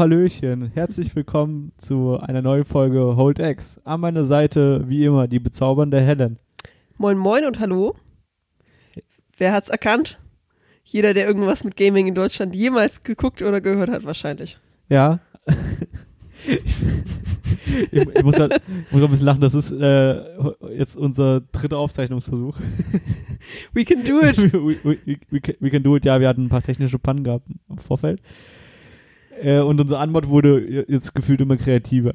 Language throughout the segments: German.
Hallöchen. Herzlich willkommen zu einer neuen Folge Hold X. An meiner Seite, wie immer, die bezaubernde Helen. Moin Moin und hallo. Wer hat's erkannt? Jeder, der irgendwas mit Gaming in Deutschland jemals geguckt oder gehört hat, wahrscheinlich. Ja. ich, ich, muss halt, ich muss ein bisschen lachen, das ist äh, jetzt unser dritter Aufzeichnungsversuch. We can do it. we, we, we, can, we can do it, ja, wir hatten ein paar technische Pannen gehabt im Vorfeld. Äh, und unsere Anmod wurde jetzt gefühlt immer kreativer.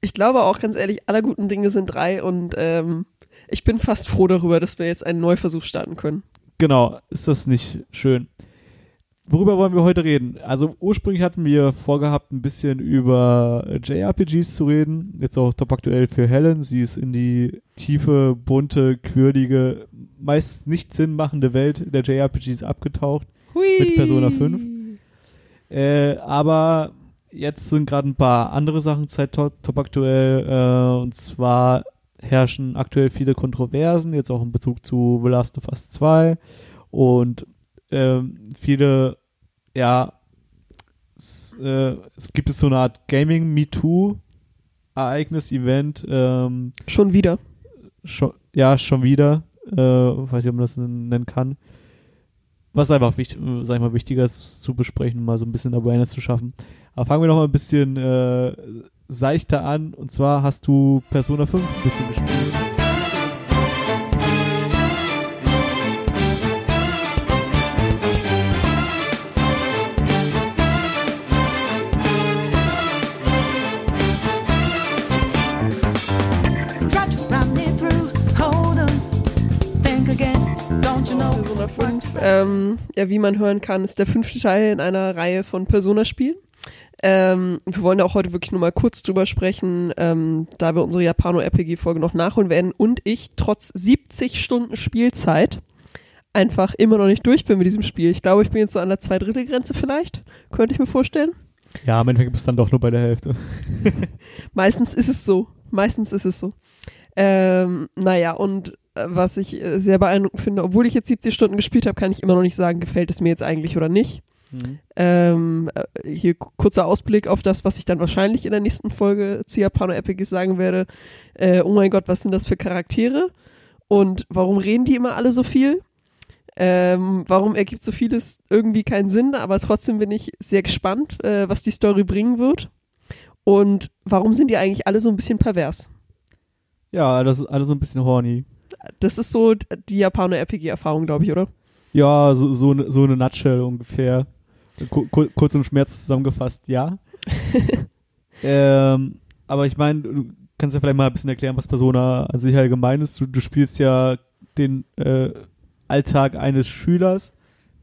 Ich glaube auch, ganz ehrlich, aller guten Dinge sind drei und ähm, ich bin fast froh darüber, dass wir jetzt einen Neuversuch starten können. Genau, ist das nicht schön? Worüber wollen wir heute reden? Also ursprünglich hatten wir vorgehabt, ein bisschen über JRPGs zu reden. Jetzt auch top aktuell für Helen. Sie ist in die tiefe, bunte, quirlige, meist nicht sinnmachende Welt der JRPGs abgetaucht. Hui. Mit Persona 5. Äh, aber jetzt sind gerade ein paar andere Sachen Zeit top, top aktuell. Äh, und zwar herrschen aktuell viele Kontroversen, jetzt auch in Bezug zu The Last of Us 2. Und ähm, viele, ja, es, äh, es gibt es so eine Art Gaming Me Too Ereignis, Event. Ähm, schon wieder. Schon, ja, schon wieder. Äh, weiß nicht, ob man das nennen kann. Was einfach wichtig, sag ich mal, wichtiger ist zu besprechen, mal so ein bisschen Awareness zu schaffen. Aber fangen wir noch mal ein bisschen äh, seichter an. Und zwar hast du Persona 5 ein bisschen gespielt. Ja, wie man hören kann, ist der fünfte Teil in einer Reihe von Persona-Spielen. Ähm, wir wollen da auch heute wirklich nur mal kurz drüber sprechen, ähm, da wir unsere Japano-RPG-Folge noch nachholen werden und ich trotz 70 Stunden Spielzeit einfach immer noch nicht durch bin mit diesem Spiel. Ich glaube, ich bin jetzt so an der Zweidrittelgrenze vielleicht, könnte ich mir vorstellen. Ja, am Ende bist du dann doch nur bei der Hälfte. Meistens ist es so. Meistens ist es so. Ähm, naja, und was ich äh, sehr beeindruckend finde, obwohl ich jetzt 70 Stunden gespielt habe, kann ich immer noch nicht sagen, gefällt es mir jetzt eigentlich oder nicht. Mhm. Ähm, äh, hier kurzer Ausblick auf das, was ich dann wahrscheinlich in der nächsten Folge zu Japano Epics sagen werde. Äh, oh mein Gott, was sind das für Charaktere? Und warum reden die immer alle so viel? Ähm, warum ergibt so vieles irgendwie keinen Sinn, aber trotzdem bin ich sehr gespannt, äh, was die Story bringen wird. Und warum sind die eigentlich alle so ein bisschen pervers? Ja, alles, alles so ein bisschen horny. Das ist so die Japaner-RPG-Erfahrung, glaube ich, oder? Ja, so, so, ne, so eine Nutshell ungefähr. Kur kurz und schmerz zusammengefasst, ja. ähm, aber ich meine, du kannst ja vielleicht mal ein bisschen erklären, was Persona an sich allgemein ist. Du, du spielst ja den äh, Alltag eines Schülers,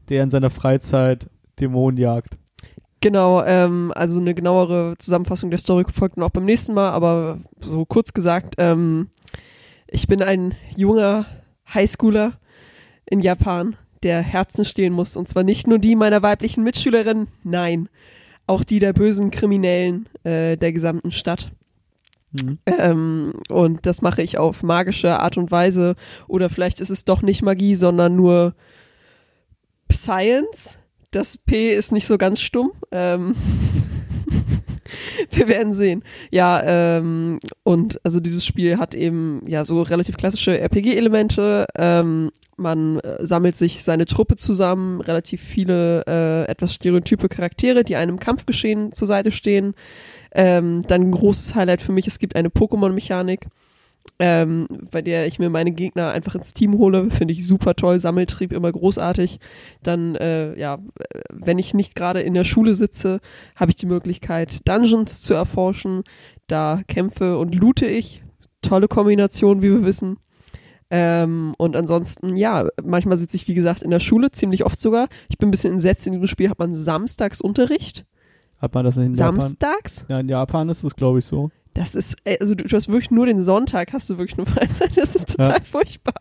der in seiner Freizeit Dämonen jagt. Genau, ähm, also eine genauere Zusammenfassung der Story folgt auch beim nächsten Mal, aber so kurz gesagt, ähm, ich bin ein junger Highschooler in Japan, der Herzen stehlen muss. Und zwar nicht nur die meiner weiblichen Mitschülerin, nein, auch die der bösen Kriminellen äh, der gesamten Stadt. Mhm. Ähm, und das mache ich auf magische Art und Weise. Oder vielleicht ist es doch nicht Magie, sondern nur Science. Das P ist nicht so ganz stumm. Ähm wir werden sehen. Ja, ähm, und also dieses Spiel hat eben ja so relativ klassische RPG-Elemente. Ähm, man äh, sammelt sich seine Truppe zusammen, relativ viele äh, etwas stereotype Charaktere, die einem Kampfgeschehen zur Seite stehen. Ähm, dann ein großes Highlight für mich, es gibt eine Pokémon-Mechanik ähm, bei der ich mir meine Gegner einfach ins Team hole, finde ich super toll, Sammeltrieb immer großartig. Dann, äh, ja, wenn ich nicht gerade in der Schule sitze, habe ich die Möglichkeit, Dungeons zu erforschen. Da kämpfe und loote ich. Tolle Kombination, wie wir wissen. Ähm, und ansonsten, ja, manchmal sitze ich, wie gesagt, in der Schule, ziemlich oft sogar. Ich bin ein bisschen entsetzt, in diesem Spiel hat man Samstagsunterricht. Hat man das in Japan? Samstags? Ja, in Japan ist es, glaube ich, so. Das ist, also du, du, hast wirklich nur den Sonntag, hast du wirklich nur Freizeit. Das ist total ja. furchtbar.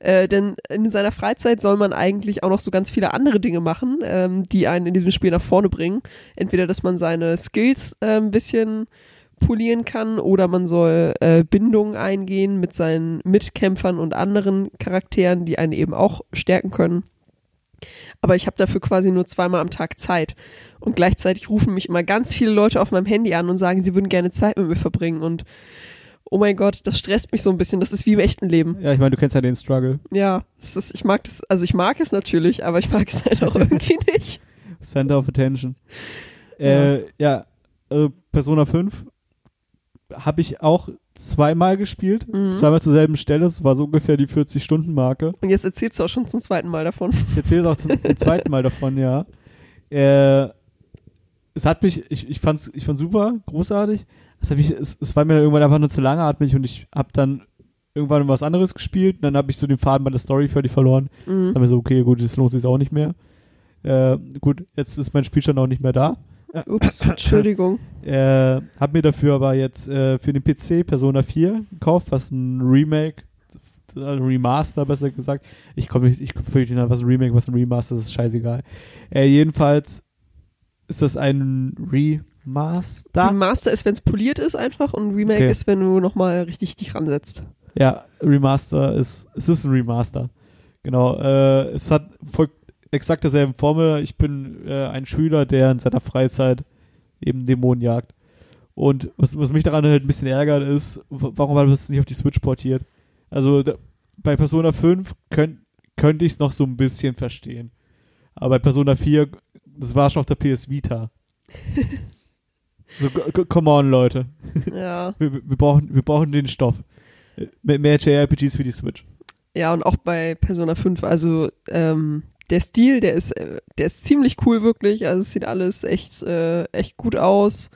Äh, denn in seiner Freizeit soll man eigentlich auch noch so ganz viele andere Dinge machen, ähm, die einen in diesem Spiel nach vorne bringen. Entweder, dass man seine Skills äh, ein bisschen polieren kann oder man soll äh, Bindungen eingehen mit seinen Mitkämpfern und anderen Charakteren, die einen eben auch stärken können. Aber ich habe dafür quasi nur zweimal am Tag Zeit. Und gleichzeitig rufen mich immer ganz viele Leute auf meinem Handy an und sagen, sie würden gerne Zeit mit mir verbringen. Und oh mein Gott, das stresst mich so ein bisschen. Das ist wie im echten Leben. Ja, ich meine, du kennst ja den Struggle. Ja, ist, ich mag das, also ich mag es natürlich, aber ich mag es halt auch irgendwie nicht. Center of Attention. Äh, ja, äh, Persona 5 habe ich auch zweimal gespielt, Mhm. zweimal zur selben Stelle. Es war so ungefähr die 40-Stunden-Marke. Und jetzt erzählst du auch schon zum zweiten Mal davon. Ich erzähle auch zum, zum zweiten Mal davon, ja. Äh, es hat mich, ich, ich fand's, ich fand's super, großartig. Es, mich, es, es war mir dann irgendwann einfach nur zu langatmig und ich habe dann irgendwann was anderes gespielt und dann habe ich so den Faden bei der Story völlig verloren. Mhm. Dann habe ich so, okay, gut, das lohnt sich auch nicht mehr. Äh, gut, jetzt ist mein Spielstand auch nicht mehr da. Ups, Entschuldigung. Äh, hab mir dafür aber jetzt äh, für den PC Persona 4 gekauft, was ein Remake, äh, Remaster besser gesagt. Ich komme ich komme völlig nicht was ein Remake, was ein Remaster, das ist scheißegal. Äh, jedenfalls ist das ein Remaster. Remaster ist, wenn es poliert ist einfach und Remake Okay. ist, wenn du nochmal richtig dich ransetzt. Ja, Remaster ist, es ist ein Remaster. Genau, äh, es hat folgt exakt derselben Formel. Ich bin äh, ein Schüler, der in seiner Freizeit eben Dämonen jagt. Und was, was mich daran halt ein bisschen ärgert ist, warum war das nicht auf die Switch portiert? Also da, bei Persona 5 könnt, könnte ich es noch so ein bisschen verstehen. Aber bei Persona 4, das war schon auf der PS Vita. so, come on, Leute. Ja. Wir, wir, brauchen, wir brauchen den Stoff. Mehr, mehr JRPGs für die Switch. Ja, und auch bei Persona 5, also ähm, der Stil, der ist, äh, der ist ziemlich cool wirklich. Also es sieht alles echt, äh, echt gut aus.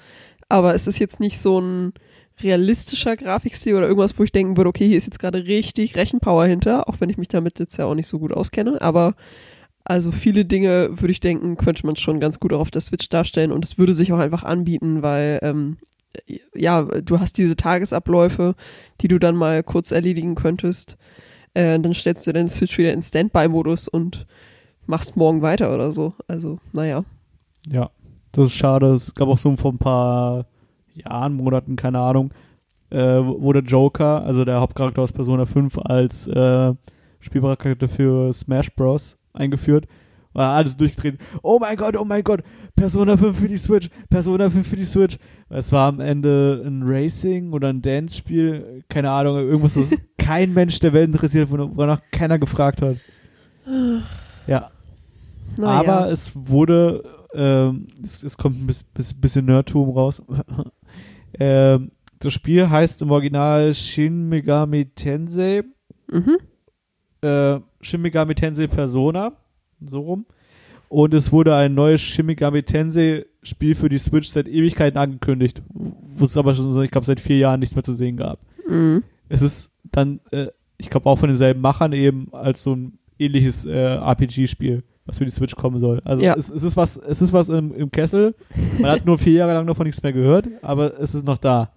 Aber es ist jetzt nicht so ein realistischer Grafikstil oder irgendwas, wo ich denken würde, okay, hier ist jetzt gerade richtig Rechenpower hinter, auch wenn ich mich damit jetzt ja auch nicht so gut auskenne. Aber also viele Dinge, würde ich denken, könnte man schon ganz gut auch auf der Switch darstellen und es würde sich auch einfach anbieten, weil ähm, ja, du hast diese Tagesabläufe, die du dann mal kurz erledigen könntest. Äh, dann stellst du deine Switch wieder in Standby-Modus und machst morgen weiter oder so. Also, naja. Ja, das ist schade. Es gab auch so vor ein paar Jahren, Monaten, keine Ahnung, äh, der Joker, also der Hauptcharakter aus Persona 5, als äh, spielbarer Charakter für Smash Bros. eingeführt. War alles durchgedreht. Oh mein Gott, oh mein Gott, Persona 5 für die Switch, Persona 5 für die Switch. Es war am Ende ein Racing oder ein Dance-Spiel, keine Ahnung, irgendwas, das kein Mensch der Welt interessiert, won- wonach keiner gefragt hat. Ja, naja. aber es wurde, ähm, es, es kommt ein bis, bis, bisschen Nerdtum raus. ähm, das Spiel heißt im Original Shin Megami Tensei, mhm. äh, Shin Megami Tensei Persona, so rum. Und es wurde ein neues Shin Megami Tensei Spiel für die Switch seit Ewigkeiten angekündigt, wo es aber schon, ich glaube, seit vier Jahren nichts mehr zu sehen gab. Mhm. Es ist dann, äh, ich glaube auch von denselben Machern eben als so ein ähnliches äh, RPG-Spiel, was für die Switch kommen soll. Also Ja. es, es ist was, es ist was im, im Kessel. Man hat nur vier Jahre lang davon nichts mehr gehört, aber es ist noch da.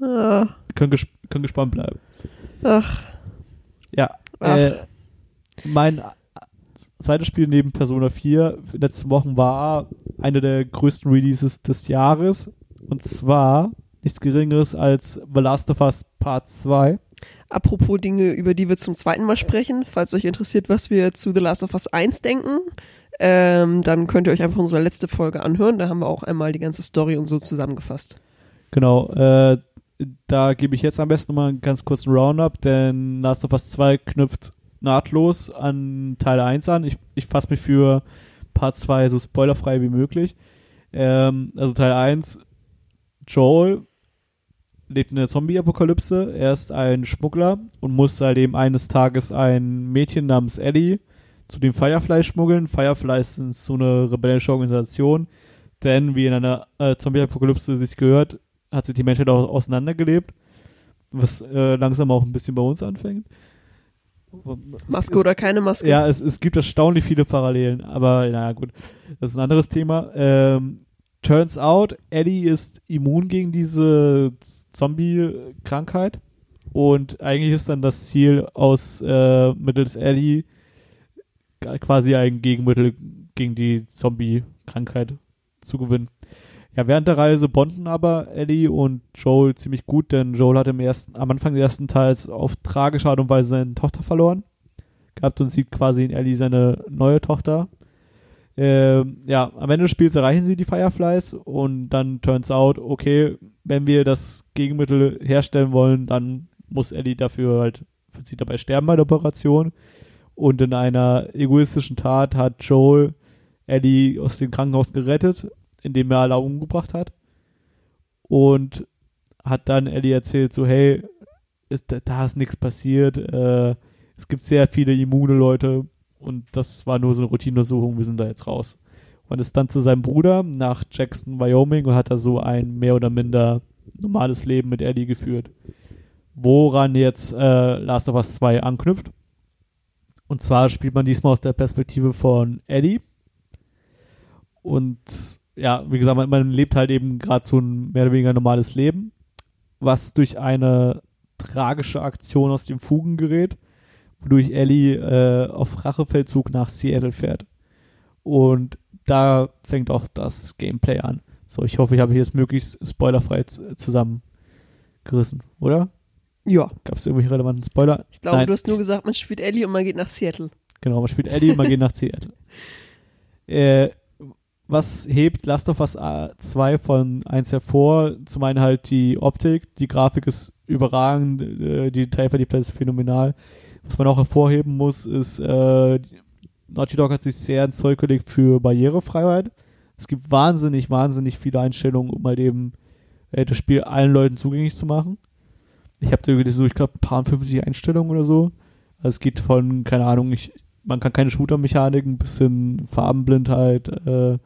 Ah, Können, ges können gespannt bleiben. ach, Ja. Ach. Äh, mein zweites Spiel neben Persona 4 letzten Wochen war eine der größten Releases des Jahres. Und zwar nichts Geringeres als The Last of Us Part 2. apropos Dinge, über die wir zum zweiten Mal sprechen, falls euch interessiert, was wir zu The Last of Us 1 denken, ähm, dann könnt ihr euch einfach unsere letzte Folge anhören. Da haben wir auch einmal die ganze Story und so zusammengefasst. Genau, äh, da gebe ich jetzt am besten mal einen ganz kurzen Roundup, denn Last of Us 2 knüpft nahtlos an Teil 1 an. Ich, ich fasse mich für Part 2 so spoilerfrei wie möglich. Ähm, also Teil 1, Joel lebt in der Zombie-Apokalypse. Er ist ein Schmuggler und muss halt eben eines Tages ein Mädchen namens Ellie zu den Firefly schmuggeln. Firefly ist so eine rebellische Organisation, denn wie in einer äh, Zombie-Apokalypse sich gehört, hat sich die Menschheit auch auseinandergelebt, was äh, langsam auch ein bisschen bei uns anfängt. Maske oder keine Maske? Ja, es, es gibt erstaunlich viele Parallelen, aber naja, gut, das ist ein anderes Thema. Ähm, turns out, Eddie ist immun gegen diese Zombie-Krankheit und eigentlich ist dann das Ziel, aus äh, mittels Eddie quasi ein Gegenmittel gegen die Zombie-Krankheit zu gewinnen. Ja, während der Reise bonden aber Ellie und Joel ziemlich gut, denn Joel hat im ersten, am Anfang des ersten Teils auf tragische Art und Weise seine Tochter verloren. gehabt und sieht quasi in Ellie seine neue Tochter. Ähm, ja, am Ende des Spiels erreichen sie die Fireflies und dann turns out, okay, wenn wir das Gegenmittel herstellen wollen, dann muss Ellie dafür halt, wird sie dabei sterben bei der Operation. Und in einer egoistischen Tat hat Joel Ellie aus dem Krankenhaus gerettet, indem er alle umgebracht hat. Und hat dann Ellie erzählt, so, hey, ist, da ist nichts passiert. Äh, es gibt sehr viele immune Leute und das war nur so eine Routineuntersuchung, wir sind da jetzt raus. Und ist dann zu seinem Bruder nach Jackson, Wyoming und hat da so ein mehr oder minder normales Leben mit Ellie geführt. Woran jetzt äh, Last of Us 2 anknüpft. Und zwar spielt man diesmal aus der Perspektive von Ellie. Und ja, wie gesagt, man, man lebt halt eben gerade so ein mehr oder weniger normales Leben, was durch eine tragische Aktion aus den Fugen gerät, wodurch Ellie äh, auf Rachefeldzug nach Seattle fährt. Und da fängt auch das Gameplay an. So, ich hoffe, ich habe hier jetzt möglichst spoilerfrei zusammengerissen, oder? Ja. Gab es irgendwelche relevanten Spoiler? Ich glaube, Nein. du hast nur gesagt, man spielt Ellie und man geht nach Seattle. Genau, man spielt Ellie und man geht nach Seattle. Äh, was hebt Last of Us 2 von 1 hervor? Zum einen halt die Optik, die Grafik ist überragend, äh, die Detailverliebtheit ist phänomenal. Was man auch hervorheben muss, ist, äh, Naughty Dog hat sich sehr ins Zeug gelegt für Barrierefreiheit. Es gibt wahnsinnig, wahnsinnig viele Einstellungen, um halt eben äh, das Spiel allen Leuten zugänglich zu machen. Ich habe irgendwie so, ich glaube, ein paar 50 Einstellungen oder so. Also es geht von, keine Ahnung, ich, man kann keine Shooter-Mechaniken bis hin Farbenblindheit, äh,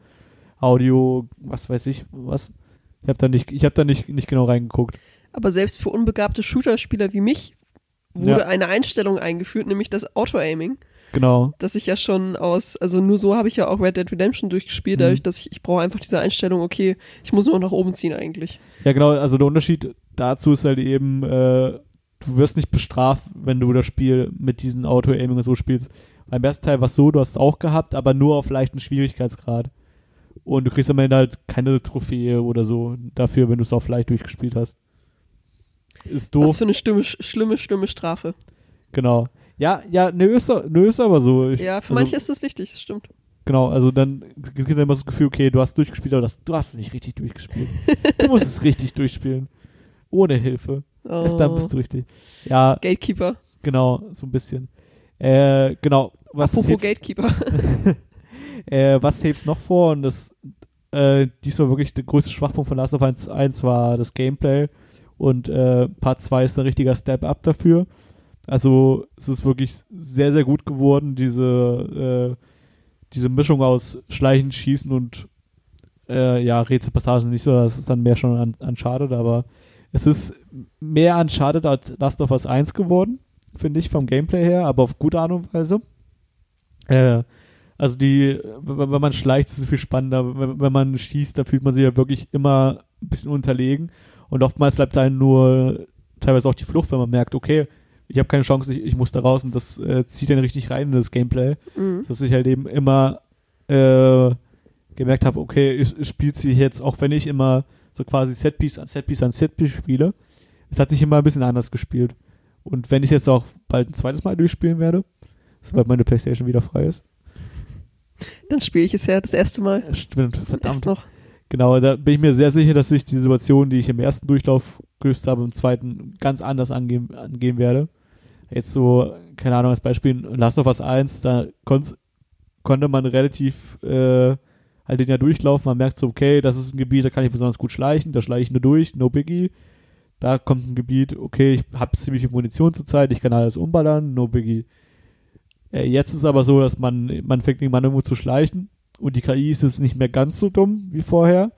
Audio, was weiß ich, was. Ich habe da nicht, ich habe da nicht, nicht genau reingeguckt. Aber selbst für unbegabte Shooter-Spieler wie mich wurde Ja. eine Einstellung eingeführt, nämlich das Auto-Aiming, Genau. das ich ja schon aus, also nur so habe ich ja auch Red Dead Redemption durchgespielt, Mhm. dadurch, dass ich, ich brauche einfach diese Einstellung, okay, ich muss nur nach oben ziehen eigentlich. Ja, genau, also der Unterschied dazu ist halt eben, äh, du wirst nicht bestraft, wenn du das Spiel mit diesen Auto-Aiming so spielst. Beim ersten Teil war es so, du hast es auch gehabt, aber nur auf leichten Schwierigkeitsgrad. Und du kriegst am Ende halt keine Trophäe oder so dafür, wenn du es auf leicht durchgespielt hast. Ist Was doof, für eine stimme, schlimme, schlimme Strafe. genau. Ja, ja, nö, ist, nö, ist aber so. Ich, Ja, für also, manche ist das wichtig, das stimmt. Genau, also dann gibt immer so das Gefühl, okay, du hast durchgespielt, aber das, du hast es nicht richtig durchgespielt. du musst es richtig durchspielen. Ohne Hilfe. Oh. Erst dann bist du richtig. Ja, Gatekeeper. genau, so ein bisschen. Äh, genau. Was Apropos hebt's, Gatekeeper. äh, was hebt's noch vor? Und das, äh, diesmal wirklich der größte Schwachpunkt von Last of Us 1 war das Gameplay. Und äh, Part 2 ist ein richtiger Step-Up dafür. Also es ist wirklich sehr, sehr gut geworden, diese, äh, diese Mischung aus Schleichen, Schießen und äh, ja, Rätselpassagen nicht so, das ist dann mehr schon an Uncharted, aber es ist mehr Uncharted als Last of Us 1 geworden, finde ich, vom Gameplay her, aber auf gute Art und Weise. Äh, also die, wenn man schleicht, ist es viel spannender. Wenn, wenn man schießt, dann fühlt man sich ja wirklich immer ein bisschen unterlegen. Und oftmals bleibt einem nur teilweise auch die Flucht, wenn man merkt, okay, ich habe keine Chance, ich, ich muss da raus und das äh, zieht dann richtig rein in das Gameplay. Mhm. Dass ich halt eben immer äh, gemerkt habe, okay, ich, ich spielt sich jetzt, auch wenn ich immer so quasi Setpiece an Setpiece an Setpiece spiele, es hat sich immer ein bisschen anders gespielt. Und wenn ich jetzt auch bald ein zweites Mal durchspielen werde, sobald meine Playstation wieder frei ist, Dann spiele ich es ja das erste Mal. stimmt, Erst verdammt, noch. Genau, da bin ich mir sehr sicher, dass ich die Situation, die ich im ersten Durchlauf gelöst habe, im zweiten ganz anders angehen, angehen werde. Jetzt so, keine Ahnung, als Beispiel Last of Us 1, da konnt, konnte man relativ äh, halt den ja durchlaufen. Man merkt so, okay, das ist ein Gebiet, da kann ich besonders gut schleichen, da schleiche ich nur durch, no biggie. Da kommt ein Gebiet, okay, ich habe ziemlich viel Munition zurzeit, ich kann alles umballern, no biggie. Äh, jetzt ist aber so, dass man, man fängt irgendwann irgendwo zu schleichen und die KI ist jetzt nicht mehr ganz so dumm wie vorher.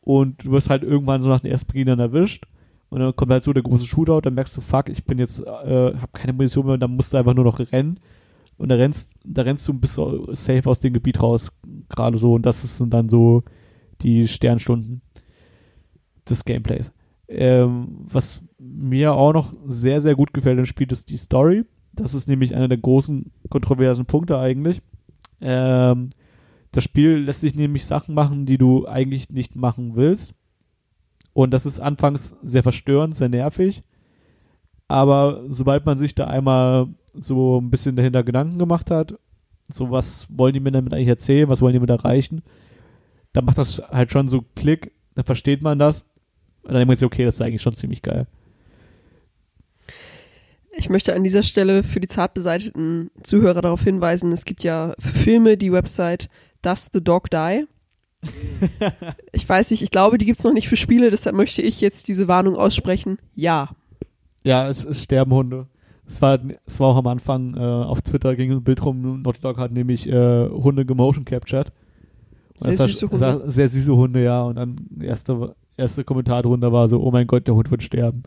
Und du wirst halt irgendwann so nach den ersten Beginn dann erwischt. Und dann kommt halt so der große Shootout, dann merkst du, fuck, ich bin jetzt, äh, hab keine Munition mehr und dann musst du einfach nur noch rennen. Und da rennst, da rennst du ein bisschen safe aus dem Gebiet raus, gerade so. Und das sind dann so die Sternstunden des Gameplays. Ähm, was mir auch noch sehr, sehr gut gefällt im Spiel, ist die Story. Das ist nämlich einer der großen kontroversen Punkte eigentlich. Ähm, das Spiel lässt sich nämlich Sachen machen, die du eigentlich nicht machen willst. Und das ist anfangs sehr verstörend, sehr nervig. Aber sobald man sich da einmal so ein bisschen dahinter Gedanken gemacht hat, so was wollen die mir damit eigentlich erzählen, was wollen die mir erreichen, dann macht das halt schon so Klick, dann versteht man das. Und dann denkt man sich, okay, das ist eigentlich schon ziemlich geil. Ich möchte an dieser Stelle für die zart beseiteten Zuhörer darauf hinweisen, es gibt ja für Filme die Website Does the Dog Die? ich weiß nicht, ich glaube, die gibt es noch nicht für Spiele, deshalb möchte ich jetzt diese Warnung aussprechen. Ja. Ja, es, es sterben Hunde. Es war, es war auch am Anfang äh, auf Twitter ging ein Bild rum, Naughty Dog hat nämlich äh, Hunde gemotion captured. Sehr süße Hunde. Sehr süße Hunde, ja. Und dann erste, erste Kommentar drunter war so, oh mein Gott, der Hund wird sterben.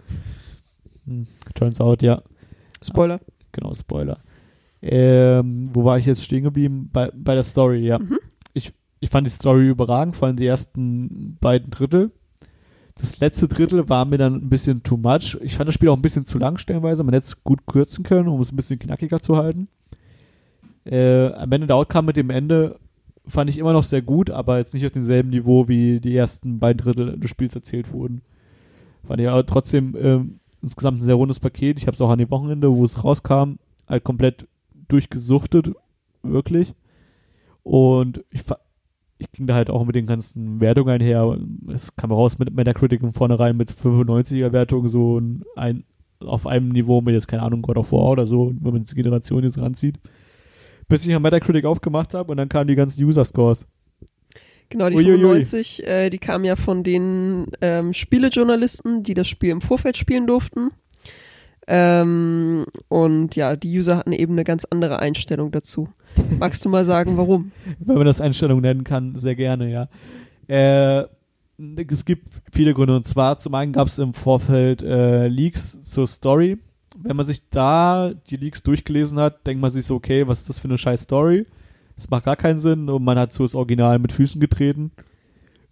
Hm, turns out, ja. Spoiler. Genau, Spoiler. Ähm, wo war ich jetzt stehen geblieben? Bei, bei der Story, ja. Mhm. Ich, ich fand die Story überragend, vor allem die ersten beiden Drittel. Das letzte Drittel war mir dann ein bisschen too much. Ich fand das Spiel auch ein bisschen zu lang stellenweise. Man hätte es gut kürzen können, um es ein bisschen knackiger zu halten. Äh, am Ende der Outcome mit dem Ende fand ich immer noch sehr gut, aber jetzt nicht auf demselben Niveau, wie die ersten beiden Drittel des Spiels erzählt wurden. Fand ich aber trotzdem äh, insgesamt ein sehr rundes Paket. Ich habe es auch an dem Wochenende, wo es rauskam, halt komplett durchgesuchtet, wirklich. Und ich, ich ging da halt auch mit den ganzen Wertungen einher. Es kam raus mit Metacritic von vornherein mit 95er Wertungen, so ein, auf einem Niveau mit jetzt, keine Ahnung, God of War oder so, wenn man die Generation jetzt ranzieht. Bis ich am Metacritic aufgemacht habe und dann kamen die ganzen User-Scores. Genau, die Uiuiui. 95, äh, die kamen ja von den ähm, Spielejournalisten, die das Spiel im Vorfeld spielen durften. Ähm, und ja, die User hatten eben eine ganz andere Einstellung dazu. Magst du mal sagen, warum? Wenn man das Einstellung nennen kann, sehr gerne, ja. Äh, es gibt viele Gründe. Und zwar, zum einen gab es im Vorfeld äh, Leaks zur Story. Wenn man sich da die Leaks durchgelesen hat, denkt man sich so, okay, was ist das für eine scheiß Story? Das macht gar keinen Sinn und man hat so das Original mit Füßen getreten.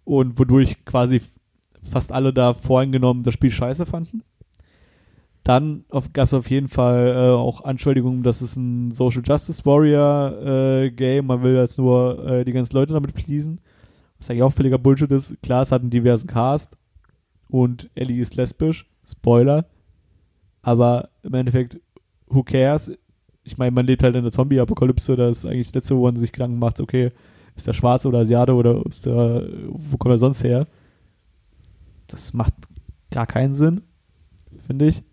Und wodurch quasi fast alle da voreingenommen das Spiel scheiße fanden. Dann gab es auf jeden Fall äh, auch Anschuldigungen, dass es ein Social Justice Warrior äh, Game, man will jetzt nur äh, die ganzen Leute damit pleasen. Was eigentlich auch völliger Bullshit ist. Klar, es hat einen diversen Cast und Ellie ist lesbisch. Spoiler. Aber im Endeffekt, who cares? Ich meine, man lebt halt in der Zombie-Apokalypse, da ist eigentlich das letzte, wo man sich Gedanken macht, okay, ist der Schwarze oder Asiate oder ist der, wo kommt er sonst her? Das macht gar keinen Sinn, finde ich.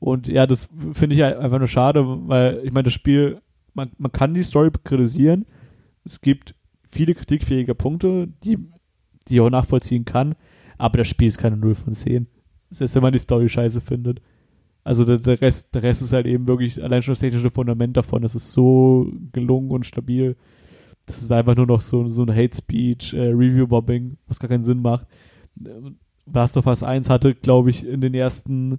Und ja, das finde ich einfach nur schade, weil ich meine, das Spiel, man, man kann die Story kritisieren. Es gibt viele kritikfähige Punkte, die, die ich auch nachvollziehen kann, aber das Spiel ist keine 0 von 10. Selbst wenn man die Story scheiße findet. Also der, der, Rest, der Rest ist halt eben wirklich allein schon das technische Fundament davon. Das ist so gelungen und stabil. Das ist einfach nur noch so, so ein Hate Speech, äh, Review-Bobbing, was gar keinen Sinn macht. Last of Us 1 hatte, glaube ich, in den ersten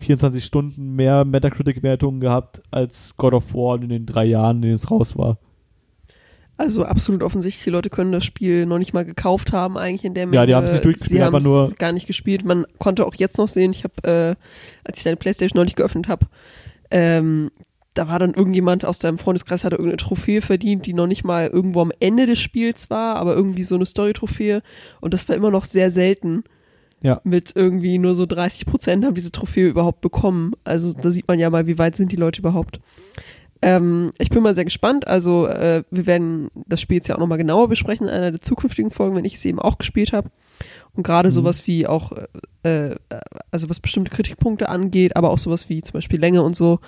24 Stunden mehr Metacritic-Wertungen gehabt als God of War in den drei Jahren, in denen es raus war. Also absolut offensichtlich, die Leute können das Spiel noch nicht mal gekauft haben, eigentlich in der Menge. Ja, die haben es nicht durchgespielt, aber nur gar nicht gespielt. Man konnte auch jetzt noch sehen, ich habe, äh, als ich deine Playstation neulich geöffnet habe, ähm, da war dann irgendjemand aus deinem Freundeskreis, hatte irgendeine Trophäe verdient, die noch nicht mal irgendwo am Ende des Spiels war, aber irgendwie so eine Story-Trophäe. Und das war immer noch sehr selten. Ja. Mit irgendwie nur so 30 Prozent haben diese Trophäe überhaupt bekommen. Also da sieht man ja mal, wie weit sind die Leute überhaupt. Ähm, ich bin mal sehr gespannt. Also äh, wir werden das Spiel jetzt ja auch nochmal genauer besprechen in einer der zukünftigen Folgen, wenn ich es eben auch gespielt habe. Und gerade mhm. sowas wie auch, äh, also was bestimmte Kritikpunkte angeht, aber auch sowas wie zum Beispiel Länge und so,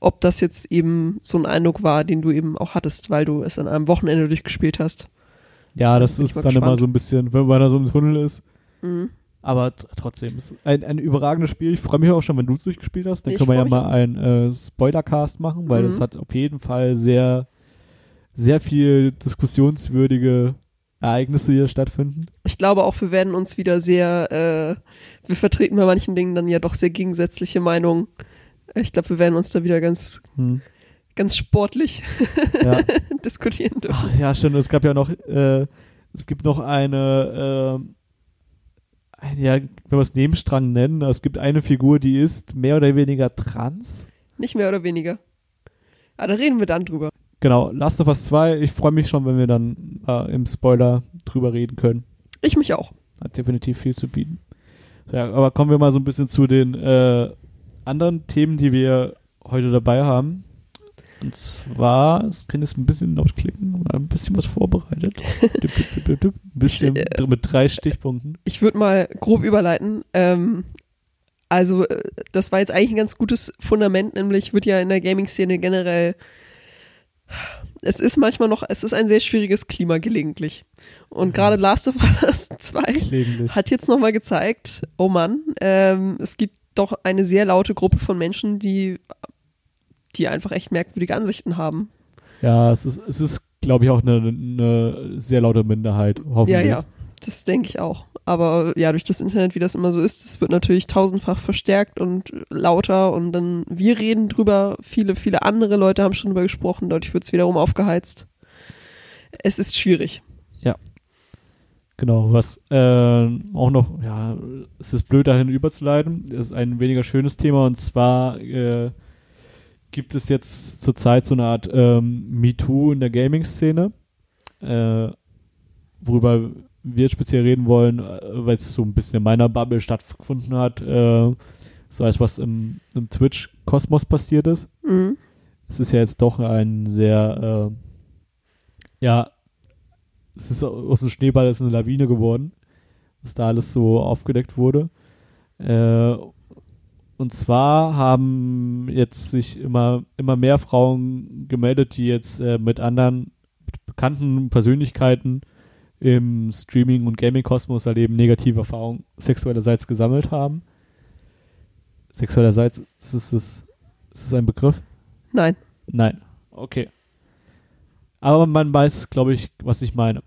ob das jetzt eben so ein Eindruck war, den du eben auch hattest, weil du es an einem Wochenende durchgespielt hast. Ja, also das ist dann gespannt. immer so ein bisschen, wenn man da so im Tunnel ist. Mhm. Aber trotzdem, ist ein, ein überragendes Spiel. Ich freue mich auch schon, wenn du es durchgespielt hast. Dann ich können wir ja mal einen äh, Spoilercast machen, weil es mhm. hat auf jeden Fall sehr, sehr viel diskussionswürdige Ereignisse hier stattfinden. Ich glaube auch, wir werden uns wieder sehr, äh, wir vertreten bei manchen Dingen dann ja doch sehr gegensätzliche Meinungen. Ich glaube, wir werden uns da wieder ganz, hm. ganz sportlich ja. diskutieren dürfen. Ach, ja, stimmt. Es gab ja noch, äh, es gibt noch eine, äh, ja, wenn wir es Nebenstrang nennen, es gibt eine Figur, die ist mehr oder weniger trans. Nicht mehr oder weniger. Aber ah, da reden wir dann drüber. Genau, Last of Us 2, ich freue mich schon, wenn wir dann äh, im Spoiler drüber reden können. Ich mich auch. Hat definitiv viel zu bieten. Ja, aber kommen wir mal so ein bisschen zu den äh, anderen Themen, die wir heute dabei haben. Und zwar, es kann jetzt ein bisschen laut klicken, ein bisschen was vorbereitet. ein bisschen äh, mit drei Stichpunkten. Ich würde mal grob überleiten. Ähm, also, äh, das war jetzt eigentlich ein ganz gutes Fundament, nämlich wird ja in der Gaming-Szene generell es ist manchmal noch, es ist ein sehr schwieriges Klima gelegentlich. Und mhm. gerade Last of Us 2 gelegentlich. hat jetzt nochmal gezeigt, oh Mann, ähm, es gibt doch eine sehr laute Gruppe von Menschen, die, die einfach echt merkwürdige Ansichten haben. Ja, es ist, es ist glaube ich, auch eine, eine sehr laute Minderheit, hoffentlich. Ja, ja, das denke ich auch. Aber ja, durch das Internet, wie das immer so ist, es wird natürlich tausendfach verstärkt und lauter und dann wir reden drüber, viele, viele andere Leute haben schon drüber gesprochen, dadurch wird es wiederum aufgeheizt. Es ist schwierig. Ja. Genau, was äh, auch noch, ja, es ist blöd dahin überzuleiten, das ist ein weniger schönes Thema und zwar äh, gibt es jetzt zurzeit so eine Art ähm, MeToo in der Gaming-Szene, äh, worüber wir speziell reden wollen, äh, weil es so ein bisschen in meiner Bubble stattgefunden hat, äh, so als was im, im Twitch-Kosmos passiert ist. Mhm. Es ist ja jetzt doch ein sehr, äh, ja, es ist aus dem Schneeball ist eine Lawine geworden, was da alles so aufgedeckt wurde. Äh, und zwar haben jetzt sich immer, immer mehr Frauen gemeldet, die jetzt äh, mit anderen mit bekannten Persönlichkeiten im Streaming- und Gaming-Kosmos halt eben negative Erfahrungen sexuellerseits gesammelt haben. Sexuellerseits, ist das, ist das ein Begriff? Nein. Nein. Okay. Aber man weiß, glaube ich, was ich meine.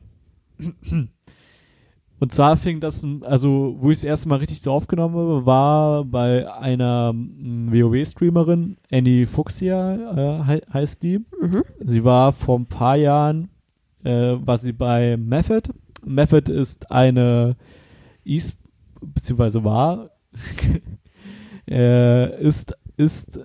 Und zwar fing das, also wo ich das erste Mal richtig so aufgenommen habe, war bei einer mm, WoW-Streamerin, Annie Fuchsia äh, heißt die. Mhm. Sie war vor ein paar Jahren äh, war sie bei Method. Method ist eine e beziehungsweise war, äh, ist, ist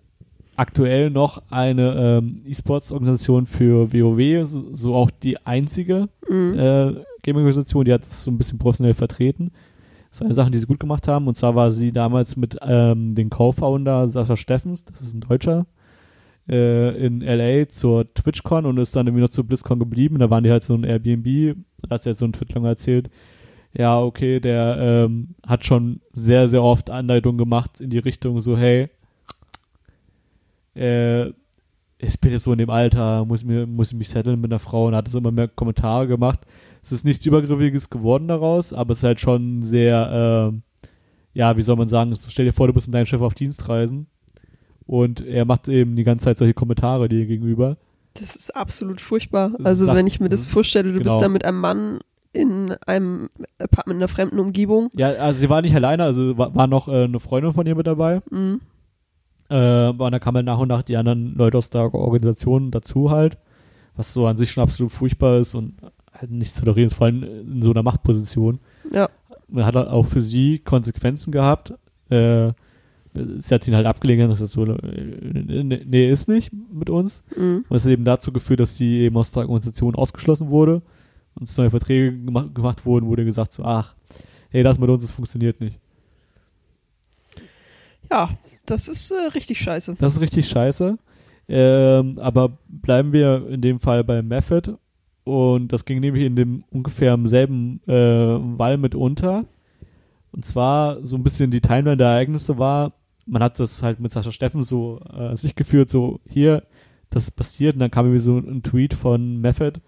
aktuell noch eine ähm, E-Sports-Organisation für WoW, so, so, auch die einzige mhm. äh, Gaming-Organisation, die hat das so ein bisschen professionell vertreten. Das ist eine Sache, die sie gut gemacht haben. Und zwar war sie damals mit ähm, dem Co-Founder Sascha Steffens, das ist ein Deutscher, äh, in LA zur TwitchCon und ist dann irgendwie noch zur BlizzCon geblieben. Da waren die halt so ein Airbnb, da hat sie jetzt so ein lang erzählt. Ja, okay, der ähm, hat schon sehr, sehr oft Anleitungen gemacht in die Richtung so, hey, äh, ich bin jetzt so in dem Alter, muss, mir, muss ich mich setteln mit einer Frau und hat es immer mehr Kommentare gemacht. Es ist nichts Übergriffiges geworden daraus, aber es ist halt schon sehr, äh, ja, wie soll man sagen, stell dir vor, du bist mit deinem Chef auf Dienstreisen und er macht eben die ganze Zeit solche Kommentare dir gegenüber. Das ist absolut furchtbar. Das also wenn ich mir das vorstelle, du genau. bist da mit einem Mann in einem Apartment in einer fremden Umgebung. Ja, also sie war nicht alleine, also war, war noch äh, eine Freundin von ihr mit dabei. Mhm. Äh, und da kamen halt nach und nach die anderen Leute aus der Organisation dazu halt, was so an sich schon absolut furchtbar ist und nicht zu tolerieren ist, vor allem in so einer Machtposition. Ja. Man hat auch für sie Konsequenzen gehabt. Äh, sie hat ihn halt abgelehnt und gesagt, so, äh, nee, ist nicht mit uns. Mhm. Und es hat eben dazu geführt, dass sie eben aus der Organisation ausgeschlossen wurde und es neue Verträge gemacht, gemacht wurden, wurde gesagt so, ach, hey, das mit uns, das funktioniert nicht. Ja, das ist äh, richtig scheiße. Das ist richtig scheiße. Ähm, aber bleiben wir in dem Fall bei Method. Und das ging nämlich in dem ungefähr im selben äh, Wall mit unter. Und zwar so ein bisschen die Timeline der Ereignisse war, man hat das halt mit Sascha Steffen so äh, sich geführt, so hier, das ist passiert und dann kam irgendwie so ein Tweet von Method,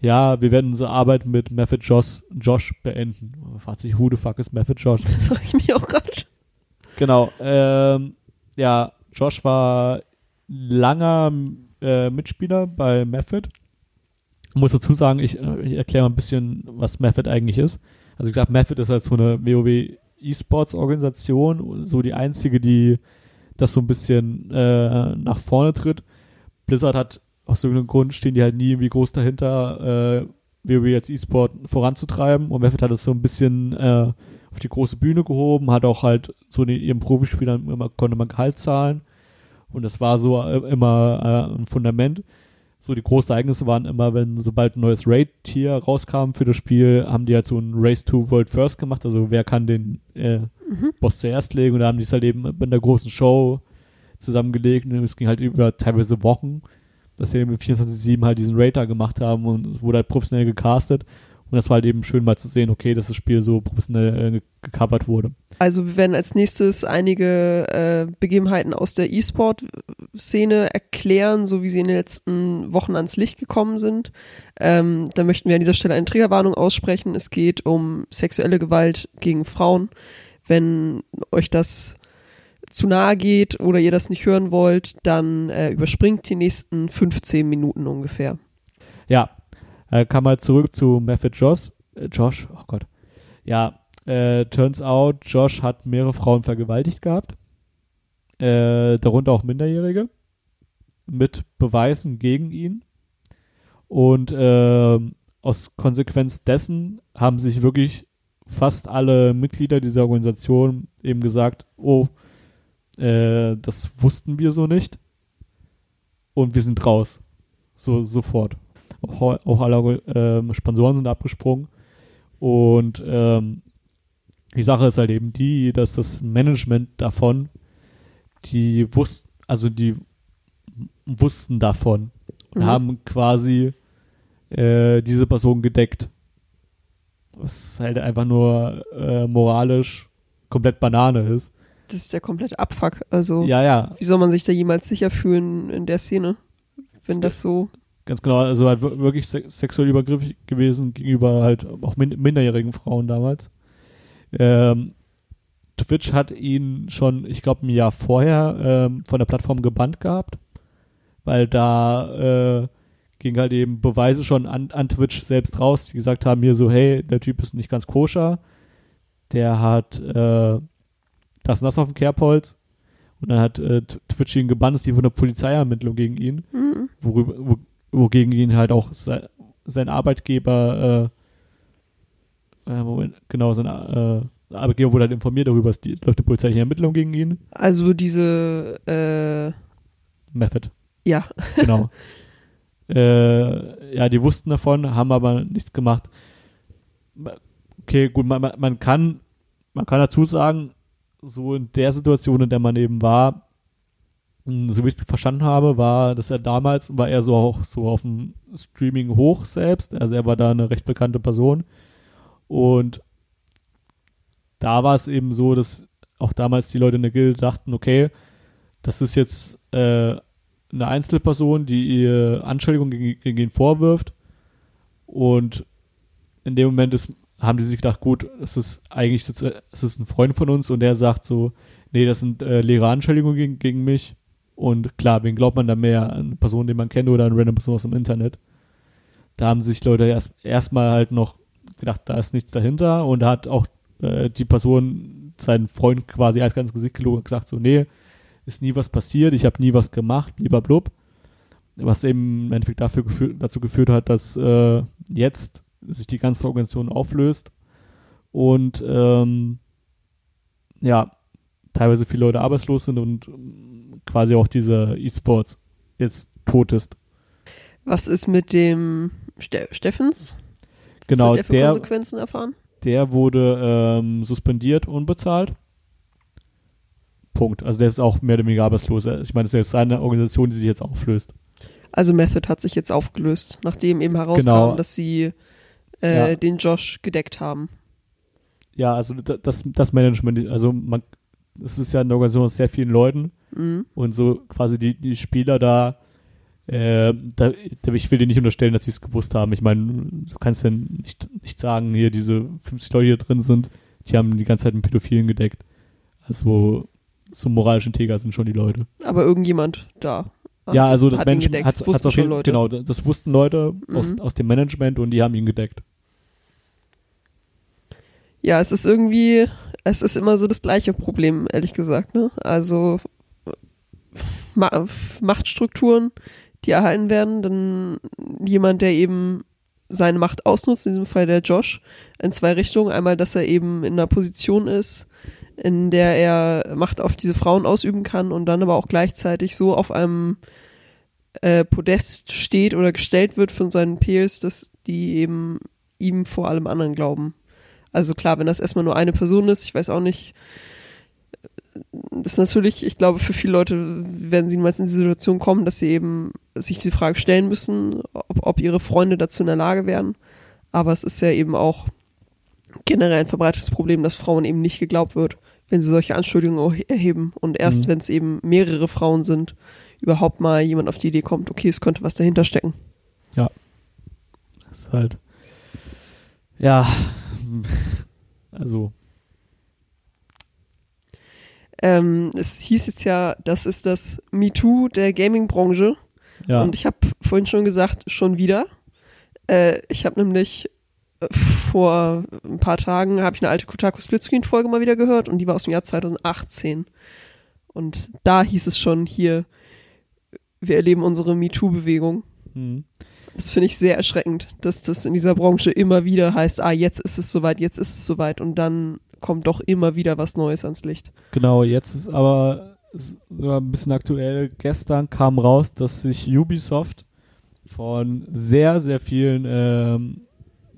ja, wir werden unsere Arbeit mit Method Josh, Josh beenden. Fragt sich, who the fuck ist Method Josh? Das frage ich mich auch gerade. Genau, ähm, ja, Josh war langer äh, Mitspieler bei Method. Muss dazu sagen, ich, äh, ich erkläre mal ein bisschen, was Method eigentlich ist. Also ich glaube, Method ist halt so eine WoW E-Sports-Organisation, so die einzige, die das so ein bisschen äh, nach vorne tritt. Blizzard hat aus irgendeinem Grund stehen die halt nie irgendwie groß dahinter, äh, WoW als E-Sport voranzutreiben. Und Method hat das so ein bisschen äh, auf die große Bühne gehoben, hat auch halt so den, ihren Profispielern immer konnte man Gehalt zahlen. Und das war so äh, immer äh, ein Fundament. So die großen Ereignisse waren immer, wenn sobald ein neues Raid-Tier rauskam für das Spiel, haben die halt so ein Race to World First gemacht, also wer kann den äh, Mhm. Boss zuerst legen? Und da haben die es halt eben in der großen Show zusammengelegt. Und es ging halt über teilweise Wochen, dass sie eben 24-7 halt diesen Raid da gemacht haben. Und es wurde halt professionell gecastet. Und das war halt eben schön mal zu sehen, okay, dass das Spiel so professionell äh, gecovert wurde. Also wir werden als nächstes einige äh, Begebenheiten aus der E-Sport-Szene erklären, so wie sie in den letzten Wochen ans Licht gekommen sind. Ähm, da möchten wir an dieser Stelle eine Triggerwarnung aussprechen. Es geht um sexuelle Gewalt gegen Frauen. Wenn euch das zu nahe geht oder ihr das nicht hören wollt, dann äh, überspringt die nächsten 15 Minuten ungefähr. Ja, äh, kam mal zurück zu Method Josh. Äh, Josh, oh Gott. Ja, äh, turns out, Josh hat mehrere Frauen vergewaltigt gehabt. Äh, darunter auch Minderjährige. Mit Beweisen gegen ihn. Und äh, aus Konsequenz dessen haben sich wirklich fast alle Mitglieder dieser Organisation eben gesagt, oh, äh, das wussten wir so nicht. Und wir sind raus. So, sofort. Auch, auch alle ähm, Sponsoren sind abgesprungen. Und ähm, die Sache ist halt eben die, dass das Management davon, die wussten, also die wussten davon und Mhm. haben quasi äh, diese Person gedeckt. Was halt einfach nur äh, moralisch komplett Banane ist. Das ist der komplette Abfuck. Also Ja, ja, wie soll man sich da jemals sicher fühlen in der Szene, wenn das so ganz genau. Also halt wir- wirklich se sexuell übergriffig gewesen gegenüber halt auch min minderjährigen Frauen damals. Ähm, Twitch hat ihn schon, ich glaube, ein Jahr vorher ähm, von der Plattform gebannt gehabt, weil da äh, ging halt eben Beweise schon an, an Twitch selbst raus, die gesagt haben hier so, hey, der Typ ist nicht ganz koscher, der hat äh, das das auf dem Kerbholz und dann hat äh, Twitch ihn gebannt, ist die von der Polizeiermittlung gegen ihn mhm. worüber, wo, wogegen ihn halt auch sein, sein Arbeitgeber, äh, äh, Moment, genau, sein äh, Arbeitgeber wurde halt informiert darüber, die läuft eine polizeiliche Ermittlung gegen ihn. Also diese, äh, Method, ja, genau. äh, ja, die wussten davon, haben aber nichts gemacht. Okay, gut, man, man- kann, man kann dazu sagen, so in der Situation, in der man eben war, mh, so wie ich es verstanden habe, war, dass er damals, war er so auch so auf dem Streaming hoch selbst, also er war da eine recht bekannte Person und da war es eben so, dass auch damals die Leute in der Gilde dachten, okay, das ist jetzt äh, eine Einzelperson, die ihr Anschuldigungen gegen, gegen ihn vorwirft. Und in dem Moment ist, haben die sich gedacht, gut, es ist eigentlich es ist ein Freund von uns. Und der sagt so, nee, das sind äh, leere Anschuldigungen gegen, gegen mich. Und klar, wen glaubt man da mehr, eine Person, die man kennt oder eine random Person aus dem Internet? Da haben sich Leute erst erstmal halt noch gedacht, da ist nichts dahinter. Und da hat auch äh, die Person seinen Freund quasi als ganz Gesicht gelogen und gesagt so, nee, ist nie was passiert, ich habe nie was gemacht, lieber blub. Was eben im Endeffekt dafür geführt, dazu geführt hat, dass äh, jetzt sich die ganze Organisation auflöst und ähm, ja, teilweise viele Leute arbeitslos sind und ähm, quasi auch dieser E-Sports jetzt tot ist. was ist mit dem Ste Steffens? Was Genau, hat der für der, Konsequenzen erfahren? Der wurde ähm, suspendiert, unbezahlt. Punkt. Also der ist auch mehr oder weniger arbeitslos. Ich meine, das ist jetzt eine Organisation, die sich jetzt auflöst. Also Method hat sich jetzt aufgelöst, nachdem eben herauskam, Genau. dass sie äh, Ja. den Josh gedeckt haben. Ja, also da- das, das Management, also man, es ist ja eine Organisation aus sehr vielen Leuten Mhm. und so quasi die, die Spieler da, äh, da, da, ich will dir nicht unterstellen, dass sie es gewusst haben. Ich meine, du kannst ja nicht, nicht sagen, hier diese 50 Leute, die hier drin sind, die haben die ganze Zeit einen Pädophilen gedeckt. Also so moralisch integer sind schon die Leute. Aber irgendjemand da. ja, also das hat Management hat Das wussten auf schon jeden, Leute. genau, das wussten Leute aus, Mhm. aus dem Management und die haben ihn gedeckt. Ja, es ist irgendwie, es ist immer so das gleiche Problem, ehrlich gesagt. Ne? Also Ma Machtstrukturen, die erhalten werden, dann jemand, der eben seine Macht ausnutzt, in diesem Fall der Josh, in zwei Richtungen. Einmal, dass er eben in einer Position ist, in der er Macht auf diese Frauen ausüben kann und dann aber auch gleichzeitig so auf einem äh, Podest steht oder gestellt wird von seinen Peers, dass die eben ihm vor allem anderen glauben. Also klar, wenn das erstmal nur eine Person ist, ich weiß auch nicht, ist natürlich, ich glaube, für viele Leute werden sie niemals in die Situation kommen, dass sie eben sich diese Frage stellen müssen, ob, ob ihre Freunde dazu in der Lage wären. Aber es ist ja eben auch generell ein verbreitetes Problem, dass Frauen eben nicht geglaubt wird, wenn sie solche Anschuldigungen erheben. Und erst Mhm. wenn es eben mehrere Frauen sind, überhaupt mal jemand auf die Idee kommt, okay, es könnte was dahinter stecken. Das ist halt. Ja. Also, Ähm, es hieß jetzt ja, das ist das MeToo der Gaming-Branche. ja. Und ich habe vorhin schon gesagt, schon wieder. Äh, ich habe nämlich äh, vor ein paar Tagen habe ich eine alte Kotaku Splitscreen Folge mal wieder gehört und die war aus dem Jahr 2018. Und da hieß es schon hier, wir erleben unsere MeToo-Bewegung. hm. Das finde ich sehr erschreckend, dass das in dieser Branche immer wieder heißt, ah, jetzt ist es soweit, jetzt ist es soweit und dann kommt doch immer wieder was Neues ans Licht. Genau, jetzt ist aber ist sogar ein bisschen aktuell. Gestern kam raus, dass sich Ubisoft von sehr, sehr vielen ähm,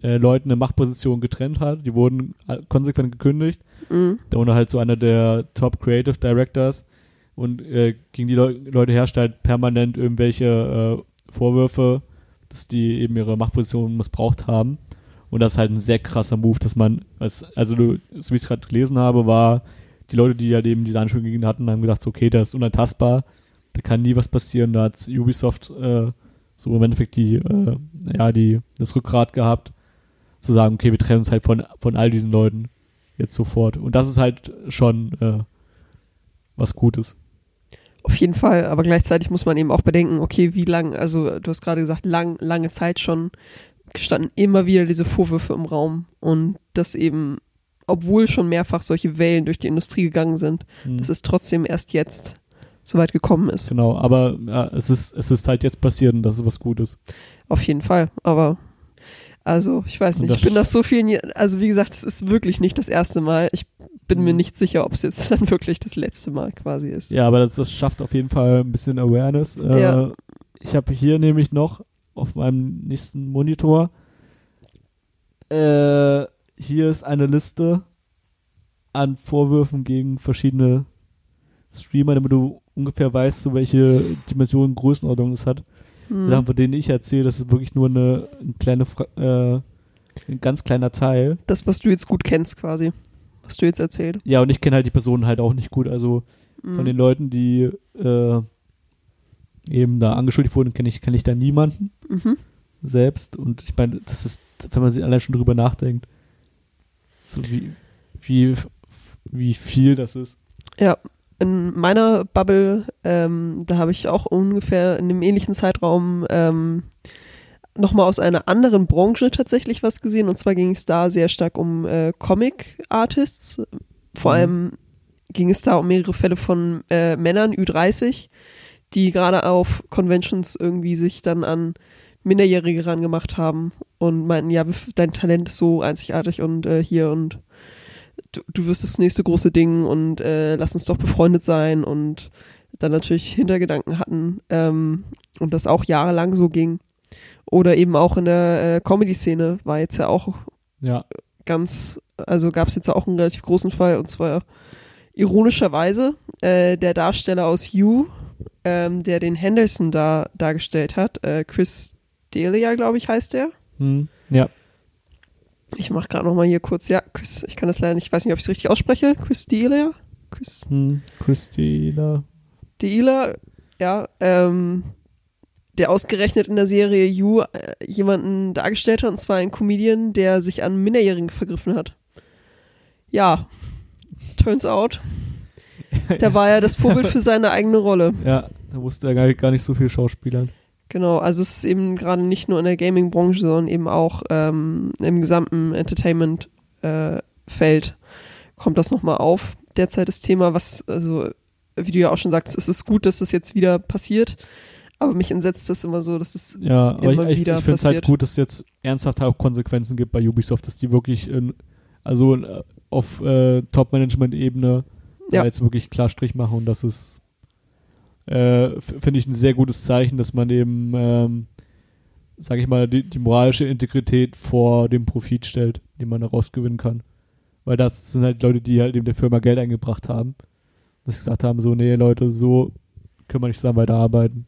äh, Leuten in Machtpositionen getrennt hat. Die wurden äh, konsequent gekündigt. Mhm. Darunter halt so einer der Top Creative Directors. Und äh, gegen die Leu Leute herrscht halt permanent irgendwelche äh, Vorwürfe, dass die eben ihre Machtposition missbraucht haben. Und das ist halt ein sehr krasser Move, dass man, als, also du, so wie ich es gerade gelesen habe, war, die Leute, die halt eben diese Anschuldigungen hatten, haben gedacht, so, okay, der ist unantastbar, da kann nie was passieren. Da hat Ubisoft äh, so im Endeffekt die, äh, ja, die, das Rückgrat gehabt, zu sagen, okay, wir trennen uns halt von, von all diesen Leuten jetzt sofort. Und das ist halt schon äh, was Gutes. Auf jeden Fall, aber gleichzeitig muss man eben auch bedenken, okay, wie lang, also du hast gerade gesagt, lang, lange Zeit schon standen immer wieder diese Vorwürfe im Raum und das eben, obwohl schon mehrfach solche Wellen durch die Industrie gegangen sind, Hm. dass es trotzdem erst jetzt so weit gekommen ist. Genau, aber ja, es ist es ist halt jetzt passiert und das ist was Gutes. Auf jeden Fall, aber also ich weiß nicht, ich bin nach so vielen, Jahren- also wie gesagt, es ist wirklich nicht das erste Mal. Ich bin mir Mhm. nicht sicher, ob es jetzt dann wirklich das letzte Mal quasi ist. Ja, aber das, das schafft auf jeden Fall ein bisschen Awareness. Äh, Ja. Ich habe hier nämlich noch auf meinem nächsten Monitor äh, hier ist eine Liste an Vorwürfen gegen verschiedene Streamer, damit du ungefähr weißt, so welche Dimensionen Größenordnung es hat. Hm. Sachen, von denen ich erzähle, das ist wirklich nur eine, eine kleine, äh, ein ganz kleiner Teil. Das, was du jetzt gut kennst quasi, was du jetzt erzählt. Ja, und ich kenne halt die Personen halt auch nicht gut. Also Hm. von den Leuten, die äh, eben da angeschuldigt wurden, kenne ich, kenn ich da niemanden Mhm. selbst. Und ich meine, das ist, wenn man sich allein schon drüber nachdenkt, so wie, wie, wie viel das ist. Ja, in meiner Bubble, ähm, da habe ich auch ungefähr in einem ähnlichen Zeitraum ähm, nochmal aus einer anderen Branche tatsächlich was gesehen. Und zwar ging es da sehr stark um äh, Comic-Artists. Vor Mhm. allem ging es da um mehrere Fälle von äh, Männern, Ü30, die gerade auf Conventions irgendwie sich dann an Minderjährige rangemacht haben und meinten, ja, dein Talent ist so einzigartig und äh, hier und du, du wirst das nächste große Ding und äh, lass uns doch befreundet sein und dann natürlich Hintergedanken hatten ähm, und das auch jahrelang so ging. Oder eben auch in der äh, Comedy-Szene war jetzt ja auch Ja, ganz, also gab es jetzt auch einen relativ großen Fall und zwar ironischerweise äh, der Darsteller aus You, ähm, der den Henderson da dargestellt hat, äh, Chris Delia, glaube ich, heißt der. hm, ja, Ich mache gerade noch mal hier kurz, ja, Chris, ich kann das leider nicht, ich weiß nicht, ob ich es richtig ausspreche. Chris Delia? Chris hm, Christina. Dealer, ja, ähm, der ausgerechnet in der Serie You äh, jemanden dargestellt hat, und zwar einen Comedian, der sich an Minderjährigen vergriffen hat. Ja, turns out, da war er das Vorbild für seine eigene Rolle. Ja, da wusste er gar, nicht so viel Schauspielern. Genau, also es ist eben gerade nicht nur in der Gaming-Branche, sondern eben auch ähm, im gesamten Entertainment-Feld kommt das nochmal auf. Derzeit das Thema, was, also wie du ja auch schon sagst, es ist gut, dass das jetzt wieder passiert, aber mich entsetzt das immer so, dass es Ja, aber Immer ich, ich, wieder ich finde es halt passiert. gut, dass es jetzt ernsthaft auch Konsequenzen gibt bei Ubisoft, dass die wirklich in, also äh, auf äh, Top-Management-Ebene Ja. da jetzt wirklich klar Strich machen und das ist äh, finde ich ein sehr gutes Zeichen, dass man eben, ähm, sage ich mal, die, die moralische Integrität vor dem Profit stellt, den man daraus gewinnen kann. Weil das sind halt Leute, die halt eben der Firma Geld eingebracht haben. Dass sie gesagt haben, so, nee, Leute, so können wir nicht zusammen weiterarbeiten.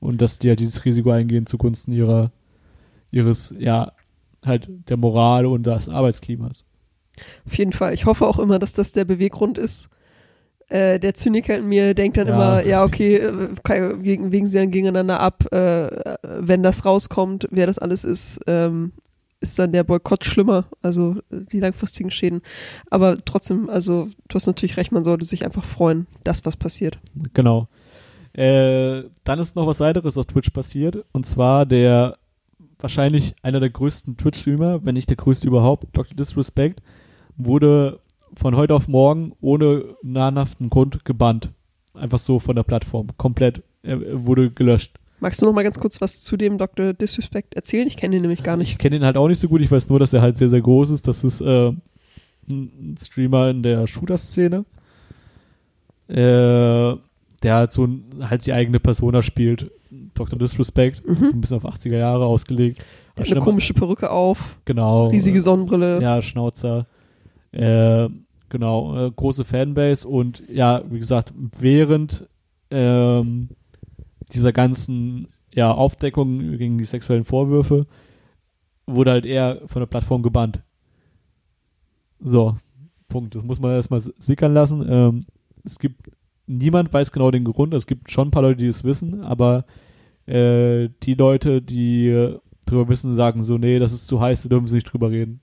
Und dass die halt dieses Risiko eingehen zugunsten ihrer, ihres, ja, halt der Moral und des Arbeitsklimas. Auf jeden Fall. Ich hoffe auch immer, dass das der Beweggrund ist. Äh, der Zyniker in mir denkt dann Ja. immer, ja, okay, äh, ke- wegen, wegen sie dann gegeneinander ab. Äh, wenn das rauskommt, wer das alles ist, ähm, ist dann der Boykott schlimmer, also äh, die langfristigen Schäden. Aber trotzdem, also du hast natürlich recht, man sollte sich einfach freuen, dass was passiert. Genau. Äh, dann ist noch was weiteres auf Twitch passiert. Und zwar der wahrscheinlich einer der größten Twitch-Streamer, wenn nicht der größte überhaupt, Dr. Disrespect, wurde von heute auf morgen ohne nahenhaften Grund gebannt. Einfach so von der Plattform. Komplett. Er, wurde gelöscht. Magst du noch mal ganz kurz was zu dem Dr. Disrespect erzählen? Ich kenne ihn nämlich gar nicht. Ich kenne ihn halt auch nicht so gut. Ich weiß nur, dass er halt sehr, sehr groß ist. Das ist äh, ein Streamer in der Shooter-Szene. Äh, der halt so halt die eigene Persona spielt. Dr. Disrespect. Mhm. So ein bisschen auf 80er Jahre ausgelegt. Der hat eine komische Perücke auf, Genau. riesige Sonnenbrille. Ja, Schnauzer. Äh, genau, äh, große Fanbase und ja, wie gesagt, während ähm, dieser ganzen ja, Aufdeckung gegen die sexuellen Vorwürfe wurde halt er von der Plattform gebannt. So, Punkt. Das muss man erstmal sickern lassen. Ähm, es gibt, niemand weiß genau den Grund. Es gibt schon ein paar Leute, die es wissen, aber äh, die Leute, die äh, drüber wissen, sagen so, nee, das ist zu heiß, da dürfen sie nicht drüber reden.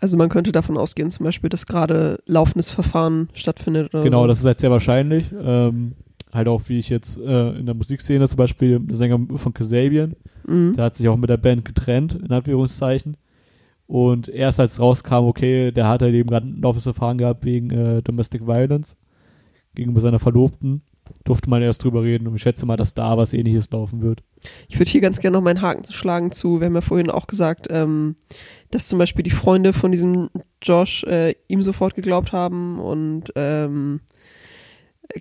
Also man könnte davon ausgehen, zum Beispiel, dass gerade laufendes Verfahren stattfindet oder Genau, so. das ist halt sehr wahrscheinlich. Ähm, halt auch, wie ich jetzt äh, in der Musikszene zum Beispiel, der Sänger von Kasabian, Mhm. der hat sich auch mit der Band getrennt, in Anführungszeichen. Und erst als rauskam, okay, der hat halt eben gerade ein laufendes Verfahren gehabt wegen äh, Domestic Violence gegenüber seiner Verlobten, durfte man erst drüber reden. Und ich schätze mal, dass da was ähnliches laufen wird. Ich würde hier ganz gerne noch meinen Haken schlagen zu, wir haben ja vorhin auch gesagt, ähm, dass zum Beispiel die Freunde von diesem Josh äh, ihm sofort geglaubt haben und ähm,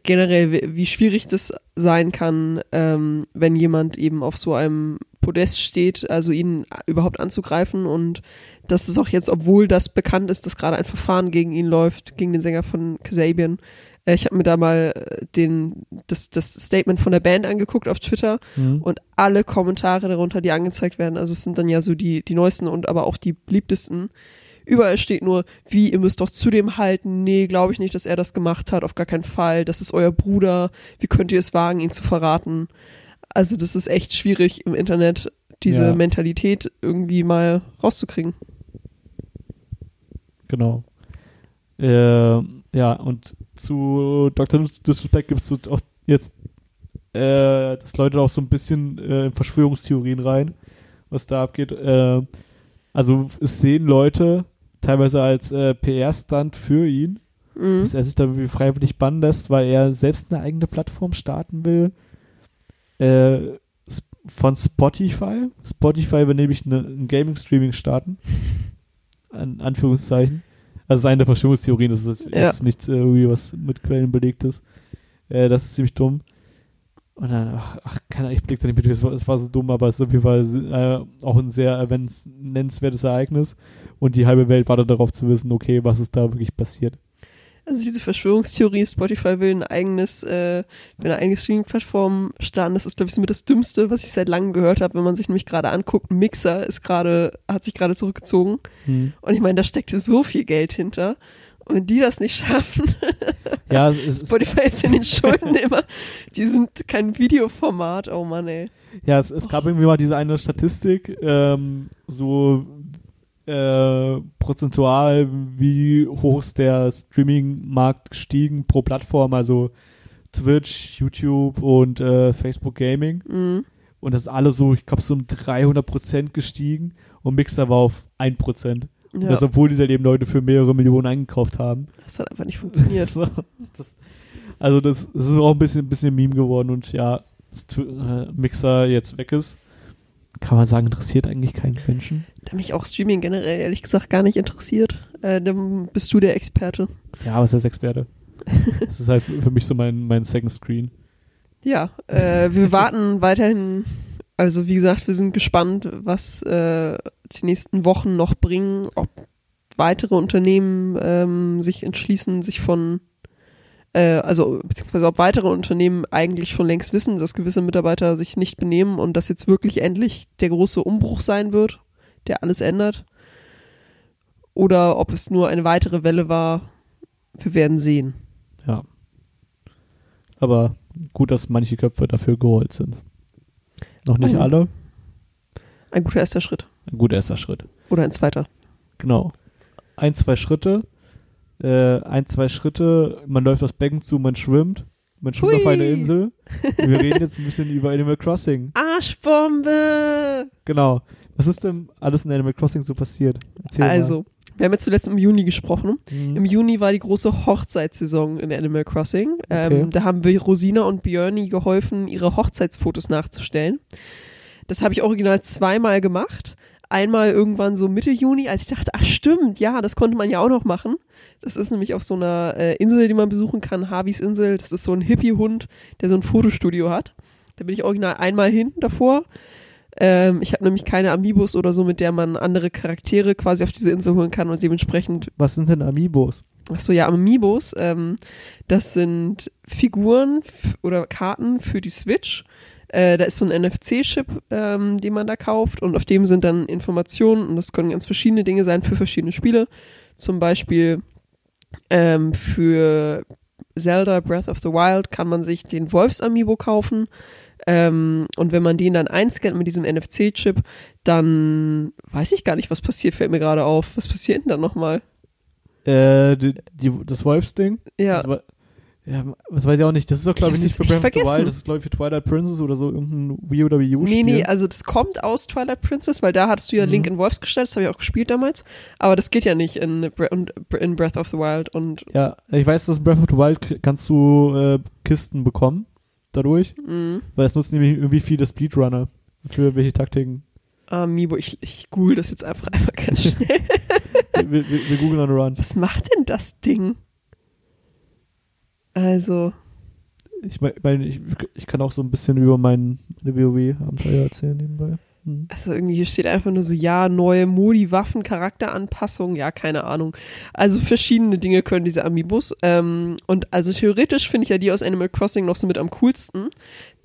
generell, wie, wie schwierig das sein kann, ähm, wenn jemand eben auf so einem Podest steht, also ihn überhaupt anzugreifen und dass es auch jetzt, obwohl das bekannt ist, dass gerade ein Verfahren gegen ihn läuft, gegen den Sänger von Kasabian. Äh, ich habe mir da mal äh, den, das, das Statement von der Band angeguckt auf Twitter und alle Kommentare darunter, die angezeigt werden, also es sind dann ja so die, die neuesten und aber auch die beliebtesten. Überall steht nur, wie, ihr müsst doch zu dem halten. Nee, glaube ich nicht, dass er das gemacht hat. Auf gar keinen Fall. Das ist euer Bruder. Wie könnt ihr es wagen, ihn zu verraten? Also, das ist echt schwierig im Internet, diese Ja. Mentalität irgendwie mal rauszukriegen. Genau. Äh, ja, und zu Dr. Disrespect gibt es auch jetzt, äh, dass Leute auch so ein bisschen äh, in Verschwörungstheorien rein, was da abgeht. Äh, also es sehen Leute teilweise als äh, PR-Stunt für ihn, Mhm. dass er sich da irgendwie freiwillig bannen lässt, weil er selbst eine eigene Plattform starten will. Äh, von Spotify. Spotify will nämlich eine, ein Gaming-Streaming starten. An Anführungszeichen. Also seine Verschwörungstheorien, das ist Ja. jetzt nichts irgendwie, was mit Quellen belegt ist. Äh, das ist ziemlich dumm. Und dann, ach, ach keine Ahnung, ich blick da nicht mit, es war, es war so dumm, aber es ist auf jeden Fall äh, auch ein sehr nennenswertes Ereignis. Und die halbe Welt wartet darauf zu wissen, okay, was ist da wirklich passiert. Also diese Verschwörungstheorie, Spotify will ein eigenes, äh, will eine eigene Streaming-Plattform starten. Das ist, glaube ich, so mit das Dümmste, was ich seit langem gehört habe, wenn man sich nämlich gerade anguckt. Mixer ist gerade, hat sich gerade zurückgezogen. Hm. Und ich meine, da steckt so viel Geld hinter. Und wenn die das nicht schaffen, Ja, Spotify ist in den Schulden immer, die sind kein Videoformat, oh Mann, ey. Ja, es, es gab irgendwie mal diese eine Statistik, ähm, so äh, prozentual, wie hoch ist der Streaming-Markt gestiegen pro Plattform, also Twitch, YouTube und äh, Facebook Gaming. Mhm. Und das ist alles so, ich glaube, so um 300 Prozent gestiegen und Mixer war auf 1 Prozent. Und Ja, Das, obwohl diese eben Leute für mehrere Millionen eingekauft haben. das hat einfach nicht funktioniert. So, das, also das, das ist auch ein bisschen, ein bisschen Meme geworden und ja, äh, Mixer jetzt weg ist, kann man sagen, interessiert eigentlich keinen Menschen. Da mich auch Streaming generell ehrlich gesagt gar nicht interessiert. Äh, dann bist du der Experte. Ja, aber es ist Experte. das ist halt für mich so mein, mein Second Screen. Ja, äh, wir warten weiterhin. Also wie gesagt, wir sind gespannt, was äh, die nächsten Wochen noch bringen, ob weitere Unternehmen ähm, sich entschließen, sich von also beziehungsweise ob weitere Unternehmen eigentlich schon längst wissen, dass gewisse Mitarbeiter sich nicht benehmen und das jetzt wirklich endlich der große Umbruch sein wird, der alles ändert. Oder ob es nur eine weitere Welle war, wir werden sehen. Ja. Aber gut, dass manche Köpfe dafür geholt sind. Noch nicht Oh. alle. Ein guter erster Schritt. Ein guter erster Schritt. Oder ein zweiter. Genau. Ein, zwei Schritte. Äh, ein, zwei Schritte. Man läuft das Becken zu, man schwimmt. Man schwimmt Hui. auf eine Insel. Wir reden jetzt ein bisschen über Animal Crossing. Arschbombe! Genau. Was ist denn alles in Animal Crossing so passiert? Erzähl Also, wir haben ja zuletzt im Juni gesprochen. mal. Mhm. Im Juni war die große Hochzeitssaison in Animal Crossing. Ähm, Okay. Da haben wir Rosina und Björni geholfen, ihre Hochzeitsfotos nachzustellen. Das habe ich original zweimal gemacht. Einmal irgendwann so Mitte Juni, als ich dachte, ach stimmt, ja, das konnte man ja auch noch machen. Das ist nämlich auf so einer äh, Insel, die man besuchen kann, Harveys Insel. Das ist so ein Hippie-Hund, der so ein Fotostudio hat. Da bin ich original einmal hin davor. Ähm, ich habe nämlich keine Amiibos oder so, mit der man andere Charaktere quasi auf diese Insel holen kann und dementsprechend Was sind denn Amiibos? Ach so, ja, Amiibos, ähm, das sind Figuren oder Karten für die Switch. Äh, da ist so ein NFC-Chip, ähm, den man da kauft und auf dem sind dann Informationen und das können ganz verschiedene Dinge sein für verschiedene Spiele. Zum Beispiel ähm, für Zelda Breath of the Wild kann man sich den Wolfs-Amiibo kaufen. Ähm, und wenn man den dann einscannt mit diesem NFC-Chip, dann weiß ich gar nicht, was passiert, fällt mir gerade auf. Was passiert denn dann nochmal? Äh, die, die, das Wolfsding? Ja, Das ja, das weiß ich auch nicht. Das ist doch, glaube Ich nicht für Breath of the. Wild. Das ist, glaube ich, für Twilight Princess oder so irgendein Wii oder Wii U-Spiel. Nee, nee, also das kommt aus Twilight Princess, weil da hattest du ja Mhm. Link in Wolfs gestellt, das habe ich auch gespielt damals. Aber das geht ja nicht in, in Breath of the Wild und Ja, ich weiß, dass in Breath of the Wild kannst du äh, Kisten bekommen dadurch, mh, weil es nutzen nämlich irgendwie viele Speedrunner für welche Taktiken. Amiibo, ich, ich google das jetzt einfach einmal ganz schnell. wir, wir, wir googeln on the run. Was macht denn das Ding? Also, Ich meine, ich, ich kann auch so ein bisschen über mein WoW-Abenteuer erzählen nebenbei. Hm. also irgendwie hier steht einfach nur so, ja, neue Modi, Waffen, Charakteranpassungen, ja, keine Ahnung. Also verschiedene Dinge können diese Amiibos. Ähm, und also theoretisch finde ich ja die aus Animal Crossing noch so mit am coolsten.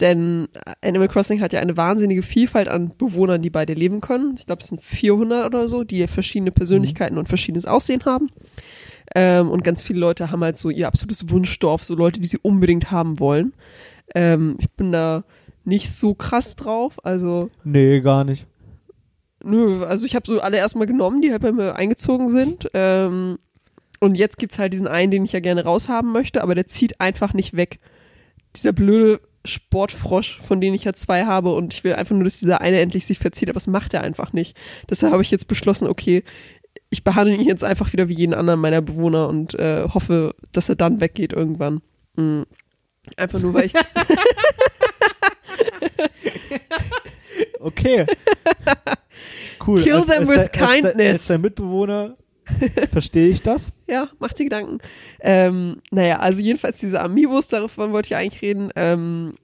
Denn Animal Crossing hat ja eine wahnsinnige Vielfalt an Bewohnern, die bei dir leben können. Ich glaube, es sind 400 oder so, die verschiedene Persönlichkeiten und verschiedenes Aussehen haben. Ähm, und ganz viele Leute haben halt so ihr absolutes Wunschdorf, so Leute, die sie unbedingt haben wollen. Ähm, ich bin da nicht so krass drauf. Also, Nee, gar nicht. nö, also ich habe so alle erstmal genommen, die halt bei mir eingezogen sind. Ähm, und jetzt gibt's halt diesen einen, den ich ja gerne raushaben möchte, aber der zieht einfach nicht weg. Dieser blöde Sportfrosch, von dem ich ja zwei habe und ich will einfach nur, dass dieser eine endlich sich verzieht, aber das macht er einfach nicht. Deshalb habe ich jetzt beschlossen, okay, ich behandle ihn jetzt einfach wieder wie jeden anderen meiner Bewohner und äh, hoffe, dass er dann weggeht irgendwann. Mhm. Einfach nur, weil ich Okay. Cool. Kill Als- them als with dein- als dein- kindness. Als dein Mitbewohner verstehe ich das. Ja, macht dir Gedanken. Ähm, naja, also jedenfalls diese Amiibos, davon wollte ich eigentlich reden. Ähm,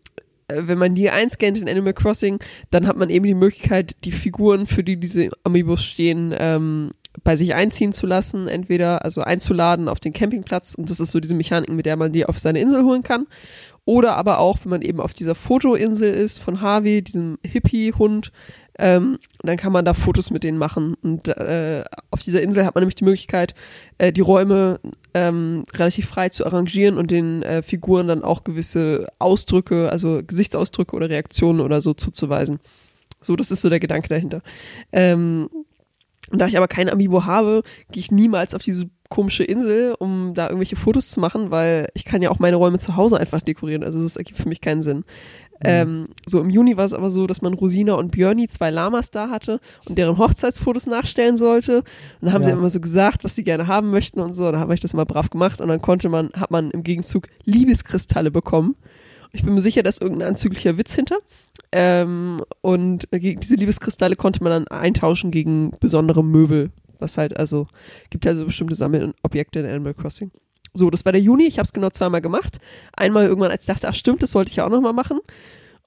äh, wenn man die einscannt in Animal Crossing, dann hat man eben die Möglichkeit, die Figuren, für die diese Amiibos stehen, ähm, bei sich einziehen zu lassen, entweder also einzuladen auf den Campingplatz und das ist so diese Mechanik, mit der man die auf seine Insel holen kann. Oder aber auch, wenn man eben auf dieser Fotoinsel ist von Harvey, diesem Hippie-Hund, ähm, dann kann man da Fotos mit denen machen. Und äh, auf dieser Insel hat man nämlich die Möglichkeit, äh, die Räume ähm, relativ frei zu arrangieren und den äh, Figuren dann auch gewisse Ausdrücke, also Gesichtsausdrücke oder Reaktionen oder so zuzuweisen. So, das ist so der Gedanke dahinter. Ähm, und da ich aber kein Amiibo habe, gehe ich niemals auf diese komische Insel, um da irgendwelche Fotos zu machen, weil ich kann ja auch meine Räume zu Hause einfach dekorieren. Also das ergibt für mich keinen Sinn. Ähm, so im Juni war es aber so, dass man Rosina und Björni, zwei Lamas da hatte und deren Hochzeitsfotos nachstellen sollte. Und dann haben sie Ja. immer so gesagt, was sie gerne haben möchten und so. Und dann habe ich das mal brav gemacht und dann konnte man, hat man im Gegenzug Liebeskristalle bekommen. Ich bin mir sicher, da ist irgendein anzüglicher Witz hinter. Ähm, und diese Liebeskristalle konnte man dann eintauschen gegen besondere Möbel. Was halt, also, gibt also bestimmte Sammelobjekte in Animal Crossing. So, das war der Juni. Ich habe es genau zweimal gemacht. Einmal irgendwann, als ich dachte, ach stimmt, das sollte ich ja auch nochmal machen.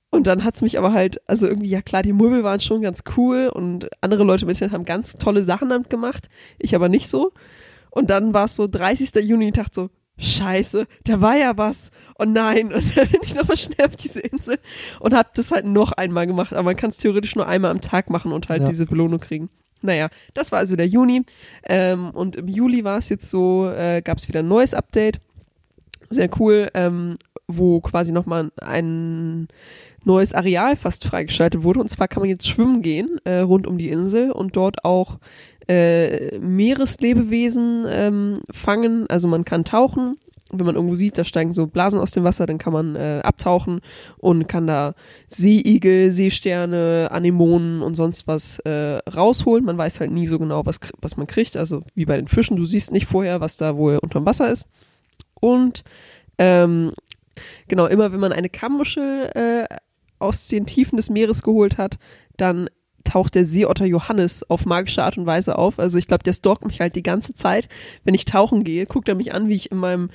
Und dann hat's mich aber halt, also irgendwie, ja klar, die Möbel waren schon ganz cool und andere Leute mit denen haben ganz tolle Sachen damit gemacht. Ich aber nicht so. Und dann war es so 30. Juni, ich dachte so, Scheiße, da war ja was. Oh nein. Und dann bin ich nochmal schnell auf diese Insel und hab das halt noch einmal gemacht. Aber man kann es theoretisch nur einmal am Tag machen und halt Ja. diese Belohnung kriegen. Naja, das war also der Juni. Ähm, und im Juli war es jetzt so, äh, gab es wieder ein neues Update. Sehr cool, ähm, wo quasi nochmal ein neues Areal fast freigeschaltet wurde. Und zwar kann man jetzt schwimmen gehen äh, rund um die Insel und dort auch äh, Meereslebewesen ähm, fangen. Also man kann tauchen. Wenn man irgendwo sieht, da steigen so Blasen aus dem Wasser, dann kann man äh, abtauchen und kann da Seeigel, Seesterne, Anemonen und sonst was äh, rausholen. Man weiß halt nie so genau, was, was man kriegt. Also wie bei den Fischen, du siehst nicht vorher, was da wohl unterm Wasser ist. Und ähm, genau, immer wenn man eine Kammmuschel äh, aus den Tiefen des Meeres geholt hat, dann taucht der Seeotter Johannes auf magische Art und Weise auf. Also ich glaube, der stalkt mich halt die ganze Zeit. Wenn ich tauchen gehe, guckt er mich an, wie ich in meinem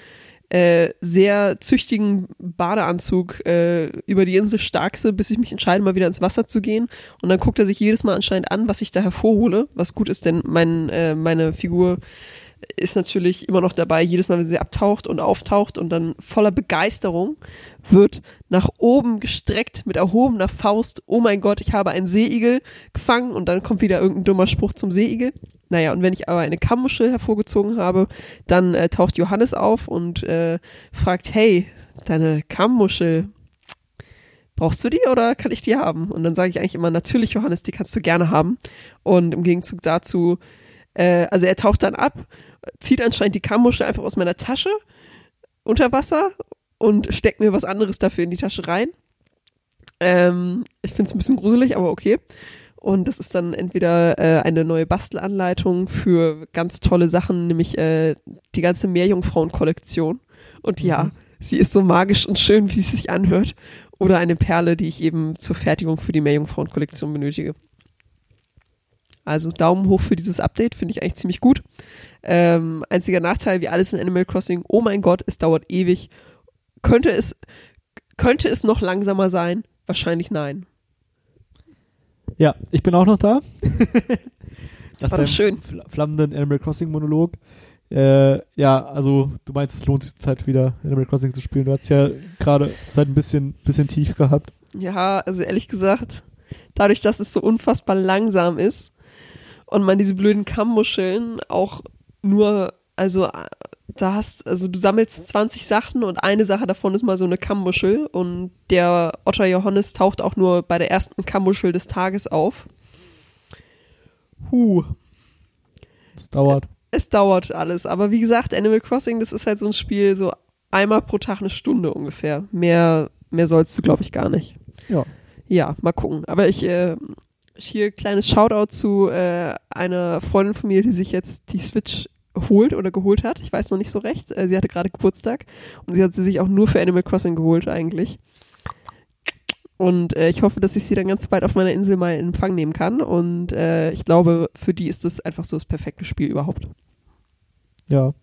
äh, sehr züchtigen Badeanzug äh, über die Insel starkse, bis ich mich entscheide, mal wieder ins Wasser zu gehen. Und dann guckt er sich jedes Mal anscheinend an, was ich da hervorhole, was gut ist, denn mein, äh, meine Figur ist natürlich immer noch dabei, jedes Mal, wenn sie abtaucht und auftaucht und dann voller Begeisterung wird nach oben gestreckt mit erhobener Faust. Oh mein Gott, ich habe einen Seeigel gefangen und dann kommt wieder irgendein dummer Spruch zum Seeigel. Naja, und wenn ich aber eine Kammmuschel hervorgezogen habe, dann äh, taucht Johannes auf und äh, fragt, hey, deine Kammmuschel, brauchst du die oder kann ich die haben? Und dann sage ich eigentlich immer, natürlich Johannes, die kannst du gerne haben. Und im Gegenzug dazu, äh, also er taucht dann ab, zieht anscheinend die Kammmuschel einfach aus meiner Tasche unter Wasser und steckt mir was anderes dafür in die Tasche rein. Ähm, ich finde es ein bisschen gruselig, aber okay. Und das ist dann entweder äh, eine neue Bastelanleitung für ganz tolle Sachen, nämlich äh, die ganze Meerjungfrauen-Kollektion. Und ja, Mhm. sie ist so magisch und schön, wie sie sich anhört. Oder eine Perle, die ich eben zur Fertigung für die Meerjungfrauen-Kollektion benötige. Also Daumen hoch für dieses Update, finde ich eigentlich ziemlich gut. Ähm, einziger Nachteil, wie alles in Animal Crossing, oh mein Gott, es dauert ewig. Könnte es, könnte es noch langsamer sein? Wahrscheinlich nein. Ja, ich bin auch noch da. Nach War deinem das schön. fl flammenden Animal Crossing Monolog. Äh, ja, also du meinst, es lohnt sich Zeit wieder Animal Crossing zu spielen. Du hast ja gerade Zeit ein bisschen, bisschen tief gehabt. Ja, also ehrlich gesagt, dadurch, dass es so unfassbar langsam ist und man diese blöden Kammmuscheln auch nur, also äh, da hast, also du sammelst 20 Sachen und eine Sache davon ist mal so eine Kammmuschel und der Otter Johannes taucht auch nur bei der ersten Kammmuschel des Tages auf. Huh, Es dauert. es dauert alles, aber wie gesagt, Animal Crossing, das ist halt so ein Spiel, so einmal pro Tag eine Stunde ungefähr. Mehr, mehr sollst du, glaube ich, gar nicht. Ja. Ja, mal gucken. Aber ich, äh, hier kleines Shoutout zu äh, einer Freundin von mir, die sich jetzt die Switch holt oder geholt hat. Ich weiß noch nicht so recht. Äh, sie hatte gerade Geburtstag und sie hat sie sich auch nur für Animal Crossing geholt eigentlich. Und äh, ich hoffe, dass ich sie dann ganz bald auf meiner Insel mal in Empfang nehmen kann. Und äh, ich glaube, für die ist das einfach so das perfekte Spiel überhaupt. Ja.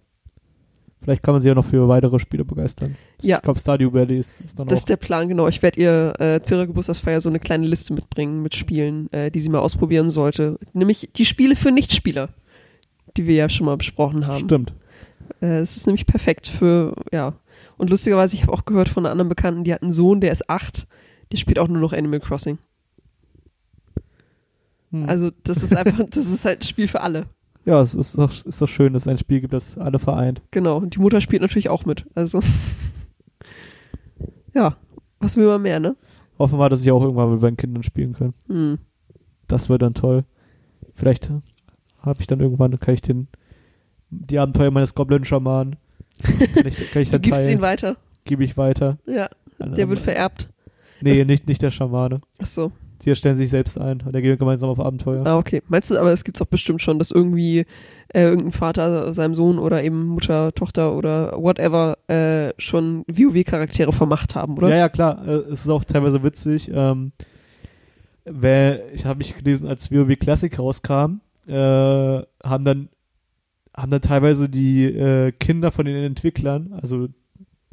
Vielleicht kann man sie ja noch für weitere Spiele begeistern. Ja. Ich glaube, Stardew Valley ist, ist dann Das auch. ist der Plan, genau. Ich werde ihr äh, zu ihrer Geburtstagsfeier so eine kleine Liste mitbringen mit Spielen, äh, die sie mal ausprobieren sollte. Nämlich die Spiele für Nichtspieler, die wir ja schon mal besprochen haben. Stimmt. Äh, Es ist nämlich perfekt für, ja. Und lustigerweise, ich habe auch gehört von einer anderen Bekannten, die hat einen Sohn, der ist acht, der spielt auch nur noch Animal Crossing. Hm. Also das ist einfach, das ist halt ein Spiel für alle. Ja, es ist doch, ist doch schön, dass es ein Spiel gibt, das alle vereint. Genau. Und die Mutter spielt natürlich auch mit. Also ja, was will man mehr, ne? Hoffen wir dass ich auch irgendwann mit meinen Kindern spielen kann. Hm. Das wäre dann toll. Vielleicht habe ich dann irgendwann, kann ich den die Abenteuer meines Goblin-Schamanen kann ich, kann ich Du dann gibst ihn teilen, weiter. gebe ich weiter. Ja, der wird vererbt. Nee, nicht, nicht der Schamane. Ach so. Die stellen sich selbst ein und dann gehen wir gemeinsam auf Abenteuer. Ah, okay. Meinst du, aber es gibt's doch bestimmt schon, dass irgendwie äh, irgendein Vater seinem Sohn oder eben Mutter, Tochter oder whatever äh, schon WoW-Charaktere vermacht haben, oder? Ja, ja, klar. Äh, es ist auch teilweise witzig. Ähm, wer, ich habe mich gelesen, als WoW Classic rauskam, äh, haben dann haben dann teilweise die äh, Kinder von den Entwicklern, also,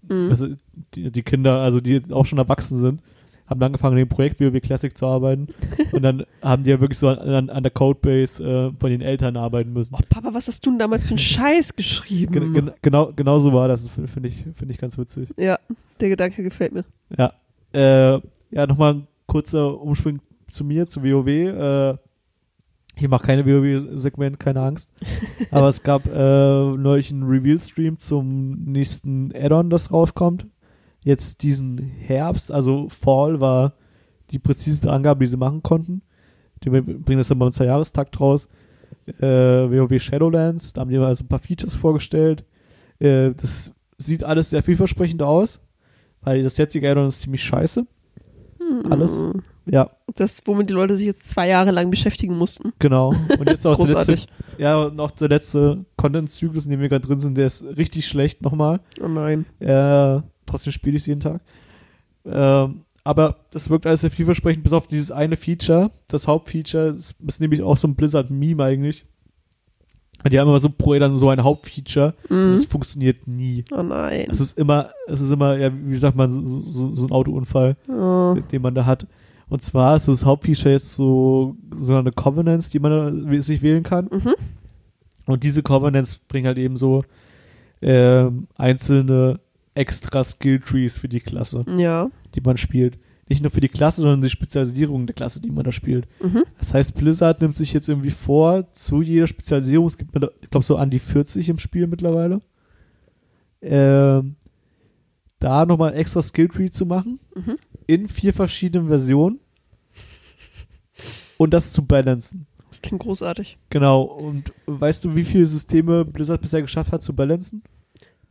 Mhm. also die, die Kinder, also die auch schon erwachsen sind, haben angefangen, an dem Projekt WoW Classic zu arbeiten. und dann haben die ja wirklich so an, an der Codebase äh, von den Eltern arbeiten müssen. Oh, Papa, was hast du denn damals für einen Scheiß geschrieben? Gen gen genau, genau so war das. Finde ich, finde ich ganz witzig. ja, der Gedanke gefällt mir. Ja. Äh, ja, nochmal ein kurzer Umspring zu mir, zu WoW. Äh, ich mache keine WoW-Segment, keine Angst. Aber es gab äh, neulich einen Reveal-Stream zum nächsten Add-on, das rauskommt. Jetzt diesen Herbst, also Fall war die präziseste Angabe, die sie machen konnten. Die bringen das dann beim Zwei-Jahrestakt raus. Äh, WoW Shadowlands, da haben die mal so ein paar Features vorgestellt. Äh, das sieht alles sehr vielversprechend aus, weil das jetzige Addon ist ziemlich scheiße. Hm. Alles? Ja, Das, womit die Leute sich jetzt zwei Jahre lang beschäftigen mussten. genau. Und jetzt auch der letzte, ja, und auch der letzte Content-Zyklus, in dem wir gerade drin sind, der ist richtig schlecht nochmal. Oh nein. Äh, trotzdem spiele ich es jeden Tag. Ähm, aber das wirkt alles sehr vielversprechend, bis auf dieses eine Feature. Das Hauptfeature das ist nämlich auch so ein Blizzard-Meme eigentlich. Die haben immer so pro dann so ein Hauptfeature. Mhm. das funktioniert nie. Oh nein. Es ist immer, es ist immer, ja, wie sagt man, so, so, so ein Autounfall, Oh. den, den man da hat. Und zwar ist das Hauptfeature jetzt so, so eine Covenants, die man sich wählen kann. Mhm. Und diese Covenants bringen halt eben so ähm, einzelne extra Skill-Trees für die Klasse, Ja. die man spielt. Nicht nur für die Klasse, sondern die Spezialisierung der Klasse, die man da spielt. Mhm. Das heißt, Blizzard nimmt sich jetzt irgendwie vor, zu jeder Spezialisierung, es gibt, ich glaube, so an die 40 im Spiel mittlerweile, ähm, da nochmal extra Skilltree zu machen, Mhm. in vier verschiedenen Versionen und das zu balancen. Das klingt großartig. Genau, und weißt du, wie viele Systeme Blizzard bisher geschafft hat zu balancen?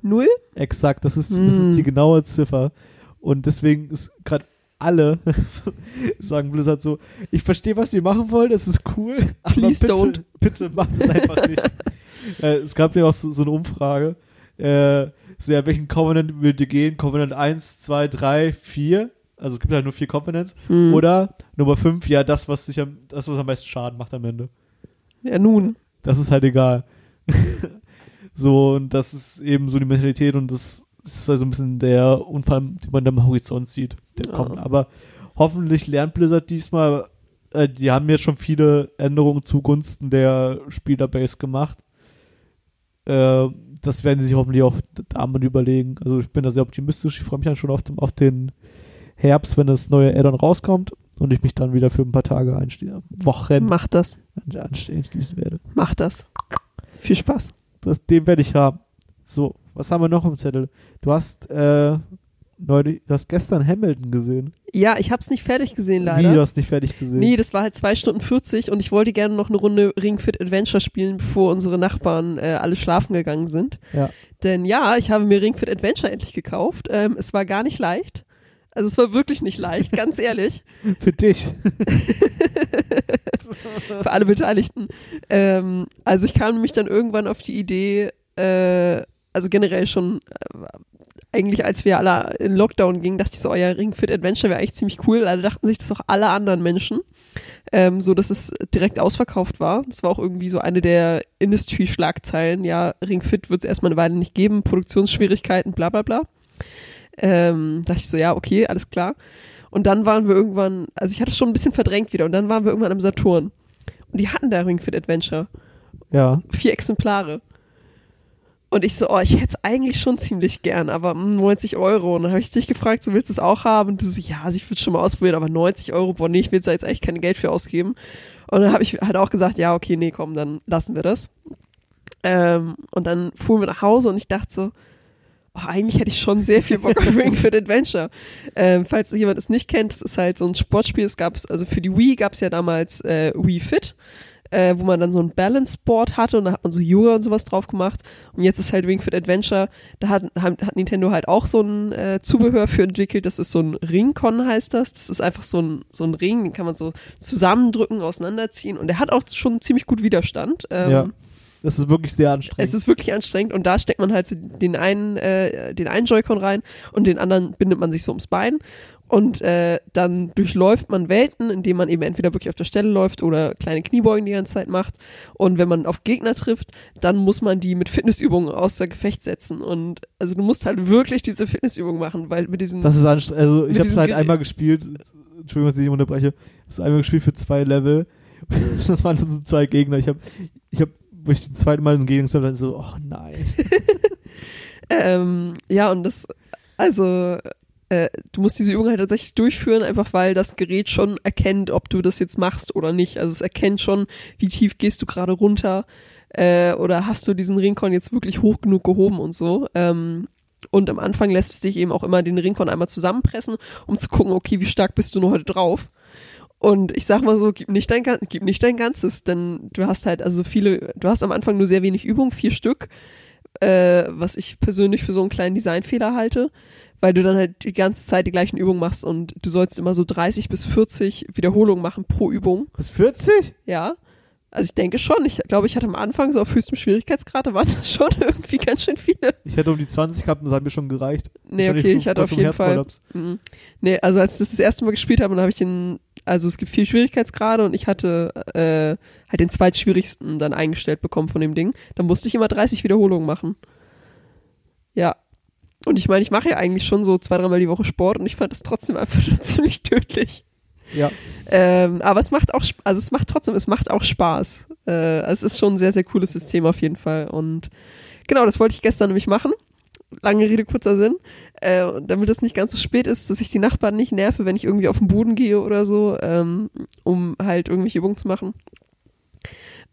Null? Exakt, das ist, das Hm. ist die genaue Ziffer. Und deswegen ist gerade alle sagen Blizzard so, ich verstehe, was ihr machen wollt, es ist cool, aber Please bitte, don't. bitte macht es einfach nicht. äh, es gab ja auch so, so eine Umfrage, äh, so, ja, welchen Covenant würdet ihr gehen? Covenant 1, 2, 3, 4? Also es gibt halt nur vier Covenants. Hm. Oder Nummer 5, ja, das, was sich am, das, was am meisten Schaden macht am Ende. Ja, nun. Das ist halt egal. So, und das ist eben so die Mentalität und das ist halt so ein bisschen der Unfall, den man am Horizont sieht, der Ja. kommt. Aber hoffentlich lernt Blizzard diesmal, äh, die haben jetzt schon viele Änderungen zugunsten der Spielerbase gemacht. Äh, das werden sie sich hoffentlich auch damit überlegen. Also ich bin da sehr optimistisch. Ich freue mich dann schon auf, dem, auf den Herbst, wenn das neue Addon rauskommt und ich mich dann wieder für ein paar Tage einstehe, Wochen Mach das. anschließen werde. Mach das. Viel Spaß. Das, den werde ich haben. So, was haben wir noch im Zettel? Du hast äh, neulich, du hast gestern Hamilton gesehen. Ja, ich hab's nicht fertig gesehen, Wie, leider. du hast nicht fertig gesehen? Nee, das war halt zwei Stunden 40 und ich wollte gerne noch eine Runde Ring Fit Adventure spielen, bevor unsere Nachbarn äh, alle schlafen gegangen sind. Ja. Denn ja, ich habe mir Ring Fit Adventure endlich gekauft. Ähm, es war gar nicht leicht. Also es war wirklich nicht leicht, ganz ehrlich. Für dich. Für alle Beteiligten. Ähm, also ich kam nämlich dann irgendwann auf die Idee, äh, also generell schon, äh, eigentlich als wir alle in Lockdown gingen, dachte ich so, oh ja, Ring Fit Adventure wäre eigentlich ziemlich cool. Alle dachten sich das auch alle anderen Menschen. Ähm, so dass es direkt ausverkauft war. Das war auch irgendwie so eine der Industry-Schlagzeilen. Ja, Ring Fit wird es erstmal eine Weile nicht geben, Produktionsschwierigkeiten, bla bla bla. Ähm, dachte ich so, ja, okay, alles klar. Und dann waren wir irgendwann, also ich hatte es schon ein bisschen verdrängt wieder, und dann waren wir irgendwann am Saturn. Und die hatten da Ring Fit Adventure. Ja. Vier Exemplare. Und ich so, oh, ich hätte es eigentlich schon ziemlich gern, aber mm, 90 Euro. Und dann habe ich dich gefragt, so willst du es auch haben? Und du so, ja, also ich würde schon mal ausprobieren, aber 90 Euro, boah, nee, ich will da jetzt eigentlich kein Geld für ausgeben. Und dann habe ich halt auch gesagt, ja, okay, nee, komm, dann lassen wir das. Ähm, und dann fuhren wir nach Hause und ich dachte so, oh, eigentlich hätte ich schon sehr viel Bock auf Ring Fit Adventure. Ähm, falls jemand es nicht kennt, das ist halt so ein Sportspiel. Es gab also für die Wii gab es ja damals äh, Wii Fit, äh, wo man dann so ein Balance Board hatte und da hat man so Yoga und sowas drauf gemacht. Und jetzt ist halt Ring Fit Adventure, da hat, hat, hat Nintendo halt auch so ein äh, Zubehör für entwickelt. Das ist so ein Ringcon heißt das. Das ist einfach so ein, so ein Ring, den kann man so zusammendrücken, auseinanderziehen. Und der hat auch schon ziemlich gut Widerstand. Ähm, Ja. Das ist wirklich sehr anstrengend. es ist wirklich anstrengend und da steckt man halt so den einen, äh, den einen Joy-Con rein und den anderen bindet man sich so ums Bein. Und äh, dann durchläuft man Welten, indem man eben entweder wirklich auf der Stelle läuft oder kleine Kniebeugen die ganze Zeit macht. Und wenn man auf Gegner trifft, dann muss man die mit Fitnessübungen außer Gefecht setzen. Und also du musst halt wirklich diese Fitnessübungen machen, weil mit diesen. Das ist anstrengend. Also ich habe es halt einmal gespielt. Entschuldigung, dass ich unterbreche. Ich habe einmal gespielt für zwei Level. Das waren so zwei Gegner. Ich habe, ich habe, wo ich das zweite Mal gegen habe, dann so, oh nein. Ähm, ja, und das, also, äh, du musst diese Übung halt tatsächlich durchführen, einfach weil das Gerät schon erkennt, ob du das jetzt machst oder nicht. Also es erkennt schon, wie tief gehst du gerade runter äh, oder hast du diesen Ringkorn jetzt wirklich hoch genug gehoben und so. Ähm, und am Anfang lässt es dich eben auch immer den Ringkorn einmal zusammenpressen, um zu gucken, okay, wie stark bist du nur heute drauf. Und ich sag mal so, gib nicht dein, gib nicht dein Ganzes, denn du hast halt also viele, du hast am Anfang nur sehr wenig Übung, vier Stück, äh, was ich persönlich für so einen kleinen Designfehler halte, weil du dann halt die ganze Zeit die gleichen Übungen machst und du sollst immer so 30 bis 40 Wiederholungen machen pro Übung, Bis 40? ja. Also ich denke schon, ich glaube, ich hatte am Anfang so auf höchstem Schwierigkeitsgrad, da waren das schon irgendwie ganz schön viele. Ich hätte um die 20 gehabt und das hat mir schon gereicht. Nee, okay, ich hatte auf jeden Fall. Mhm. Nee, also als ich das das erste Mal gespielt habe, dann habe ich den, also es gibt vier Schwierigkeitsgrade und ich hatte äh, halt den zweitschwierigsten dann eingestellt bekommen von dem Ding. Dann musste ich immer 30 Wiederholungen machen. Ja. Und ich meine, ich mache ja eigentlich schon so zwei, dreimal die Woche Sport und ich fand das trotzdem einfach nur ziemlich tödlich. Ja. Ähm, aber es macht auch, also es macht trotzdem, es macht auch Spaß. Äh, es ist schon ein sehr, sehr cooles System auf jeden Fall. Und genau, das wollte ich gestern nämlich machen. Lange Rede, kurzer Sinn. Äh, damit es nicht ganz so spät ist, dass ich die Nachbarn nicht nerve, wenn ich irgendwie auf den Boden gehe oder so, ähm, um halt irgendwelche Übungen zu machen.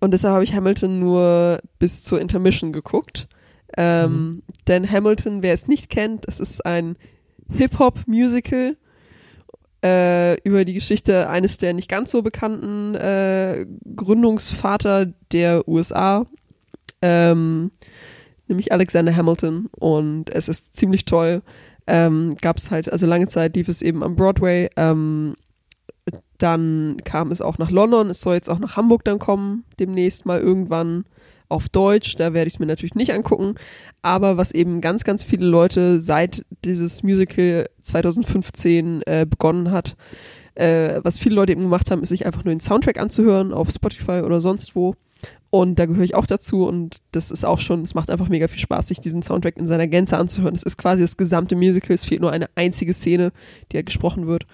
Und deshalb habe ich Hamilton nur bis zur Intermission geguckt. Ähm, Denn Hamilton, wer es nicht kennt, es ist ein Hip-Hop-Musical äh, über die Geschichte eines der nicht ganz so bekannten äh, Gründungsvater der USA, ähm, nämlich Alexander Hamilton. Und es ist ziemlich toll. Ähm, Gab es halt, also lange Zeit lief es eben am Broadway. Ähm, dann kam es auch nach London. Es soll jetzt auch nach Hamburg dann kommen, demnächst mal irgendwann auf Deutsch. Da werde ich es mir natürlich nicht angucken. Aber was eben ganz, ganz viele Leute seit dieses Musical 2015 äh, begonnen hat, äh, was viele Leute eben gemacht haben, ist sich einfach nur den Soundtrack anzuhören auf Spotify oder sonst wo. Und da gehöre ich auch dazu und das ist auch schon, es macht einfach mega viel Spaß, sich diesen Soundtrack in seiner Gänze anzuhören. Es ist quasi das gesamte Musical, es fehlt nur eine einzige Szene, die halt gesprochen wird.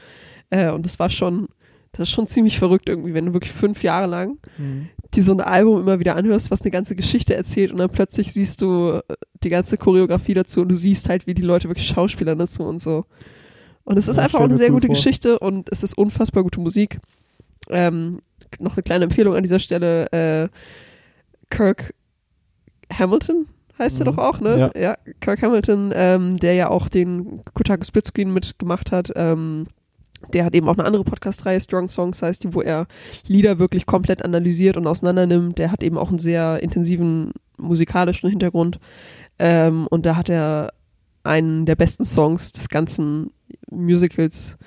Äh, und das war schon, das ist schon ziemlich verrückt irgendwie, wenn du wirklich fünf Jahre lang Mhm. dir so ein Album immer wieder anhörst, was eine ganze Geschichte erzählt und dann plötzlich siehst du äh, die ganze Choreografie dazu und du siehst halt, wie die Leute wirklich Schauspielern dazu und so. Und es ist Ja, einfach auch eine sehr gute vor. Geschichte und es ist unfassbar gute Musik. Ähm, noch eine kleine Empfehlung an dieser Stelle. Äh, Kirk Hamilton heißt er Mhm. doch auch, ne? Ja. Kirk Hamilton, ähm, der ja auch den Kotaku Splitscreen mitgemacht hat. Ähm, der hat eben auch eine andere Podcast-Reihe, Strong Songs heißt die, wo er Lieder wirklich komplett analysiert und auseinander nimmt. Der hat eben auch einen sehr intensiven musikalischen Hintergrund. Ähm, und da hat er einen der besten Songs des ganzen Musicals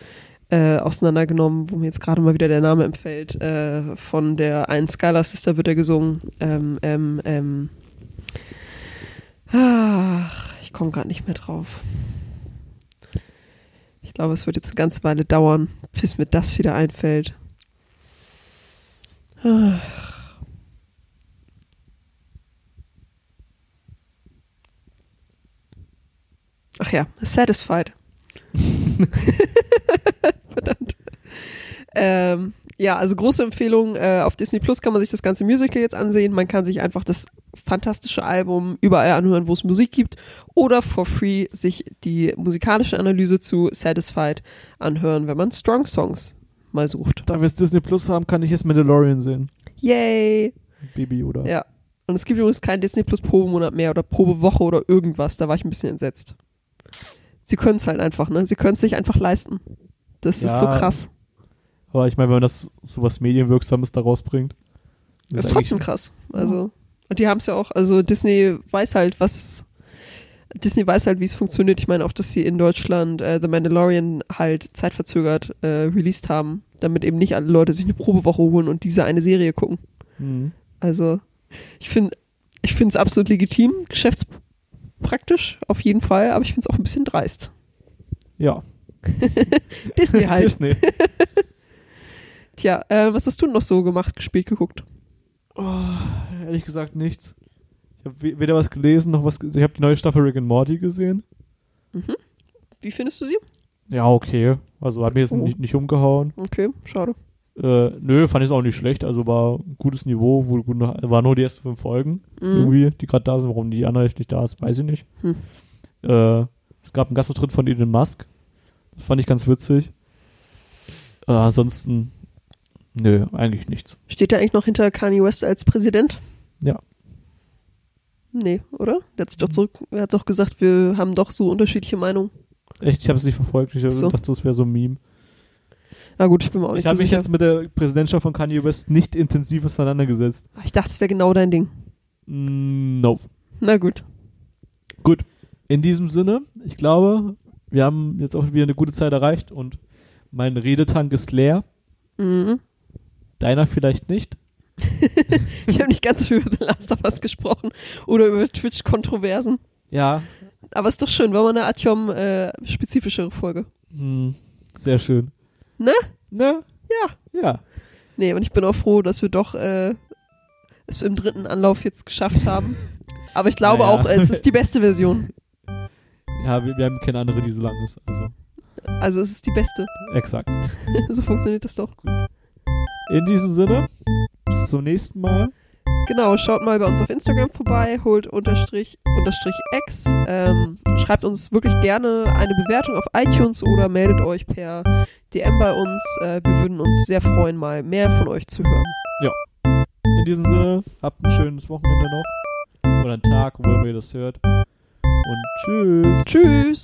äh, auseinandergenommen, wo mir jetzt gerade mal wieder der Name empfällt. Äh, von der einen Skylar Sister wird er gesungen. Ähm, ähm, ähm. Ach, ich komme gerade nicht mehr drauf. Ich glaube, es wird jetzt eine ganze Weile dauern, bis mir das wieder einfällt. Ach. Ach ja, Satisfied. Verdammt. Ähm, ja, also große Empfehlung. Äh, auf Disney Plus kann man sich das ganze Musical jetzt ansehen. Man kann sich einfach das fantastische Album überall anhören, wo es Musik gibt. Oder for free sich die musikalische Analyse zu Satisfied anhören, wenn man Strong Songs mal sucht. Da wir es Disney Plus haben, kann ich jetzt Mandalorian sehen. Yay! Baby, oder? Ja. Und es gibt übrigens keinen Disney Plus Probemonat mehr oder Probewoche oder irgendwas. Da war ich ein bisschen entsetzt. Sie können es halt einfach, ne? Sie können es sich einfach leisten. Das ist so Ja. krass. Aber ich meine, wenn man das sowas Medienwirksames da rausbringt. Das ist trotzdem krass. Also, und die haben es ja auch, also Disney weiß halt, was Disney weiß halt, wie es funktioniert. Ich meine auch, dass sie in Deutschland äh, The Mandalorian halt zeitverzögert äh, released haben, damit eben nicht alle Leute sich eine Probewoche holen und diese eine Serie gucken. Mhm. Also, ich finde ich finde es absolut legitim, geschäftspraktisch, auf jeden Fall, aber ich finde es auch ein bisschen dreist. Ja. Disney halt. Disney. Tja, äh, was hast du noch so gemacht, gespielt, geguckt? Oh, ehrlich gesagt nichts. Ich habe weder was gelesen noch was. Ich habe die neue Staffel Rick and Morty gesehen. Wie findest du sie? Ja, okay. Also hat mir jetzt Oh. nicht, nicht umgehauen. Okay, schade. Äh, nö, fand ich auch nicht schlecht. Also war ein gutes Niveau. Wurde gut, noch- war nur die ersten fünf Folgen Mhm. irgendwie, die gerade da sind. Warum die andere nicht da ist, weiß ich nicht. Hm. Äh, es gab einen Gastauftritt von Elon Musk. Das fand ich ganz witzig. Äh, ansonsten, nö, eigentlich nichts. Steht er eigentlich noch hinter Kanye West als Präsident? Ja. Nee, oder? Der hat sich doch zurück, er hat doch gesagt, wir haben doch so unterschiedliche Meinungen. Echt, ich habe es nicht verfolgt. Ich So. dachte, das wäre so ein Meme. Na gut, ich bin mir auch nicht Ich so habe mich sicher. jetzt mit der Präsidentschaft von Kanye West nicht intensiv auseinandergesetzt. ich dachte, es wäre genau dein Ding. Mm, No. Na gut. In diesem Sinne, ich glaube, wir haben jetzt auch wieder eine gute Zeit erreicht und mein Redetank ist leer. Mhm. Deiner vielleicht nicht. Ich habe nicht ganz viel über The Last of Us gesprochen oder über Twitch-Kontroversen. Ja. Aber ist doch schön, war mal eine Atjom-spezifischere Folge. Hm, sehr schön. Ne? Ne? Ja. Ja. Nee, und ich bin auch froh, dass wir doch äh, es im dritten Anlauf jetzt geschafft haben. Aber ich glaube Naja. auch, es ist die beste Version. Ja, wir, wir haben keine andere, die so lang ist. Also, Also es ist die beste. exakt. so funktioniert das doch. In diesem Sinne, bis zum nächsten Mal. Genau, schaut mal bei uns auf Instagram vorbei, holt unterstrich, unterstrich X, ähm, schreibt uns wirklich gerne eine Bewertung auf iTunes oder meldet euch per DM bei uns. Äh, wir würden uns sehr freuen, mal mehr von euch zu hören. In diesem Sinne, habt ein schönes Wochenende noch. Oder einen Tag, wo immer ihr das hört. Und tschüss. Tschüss!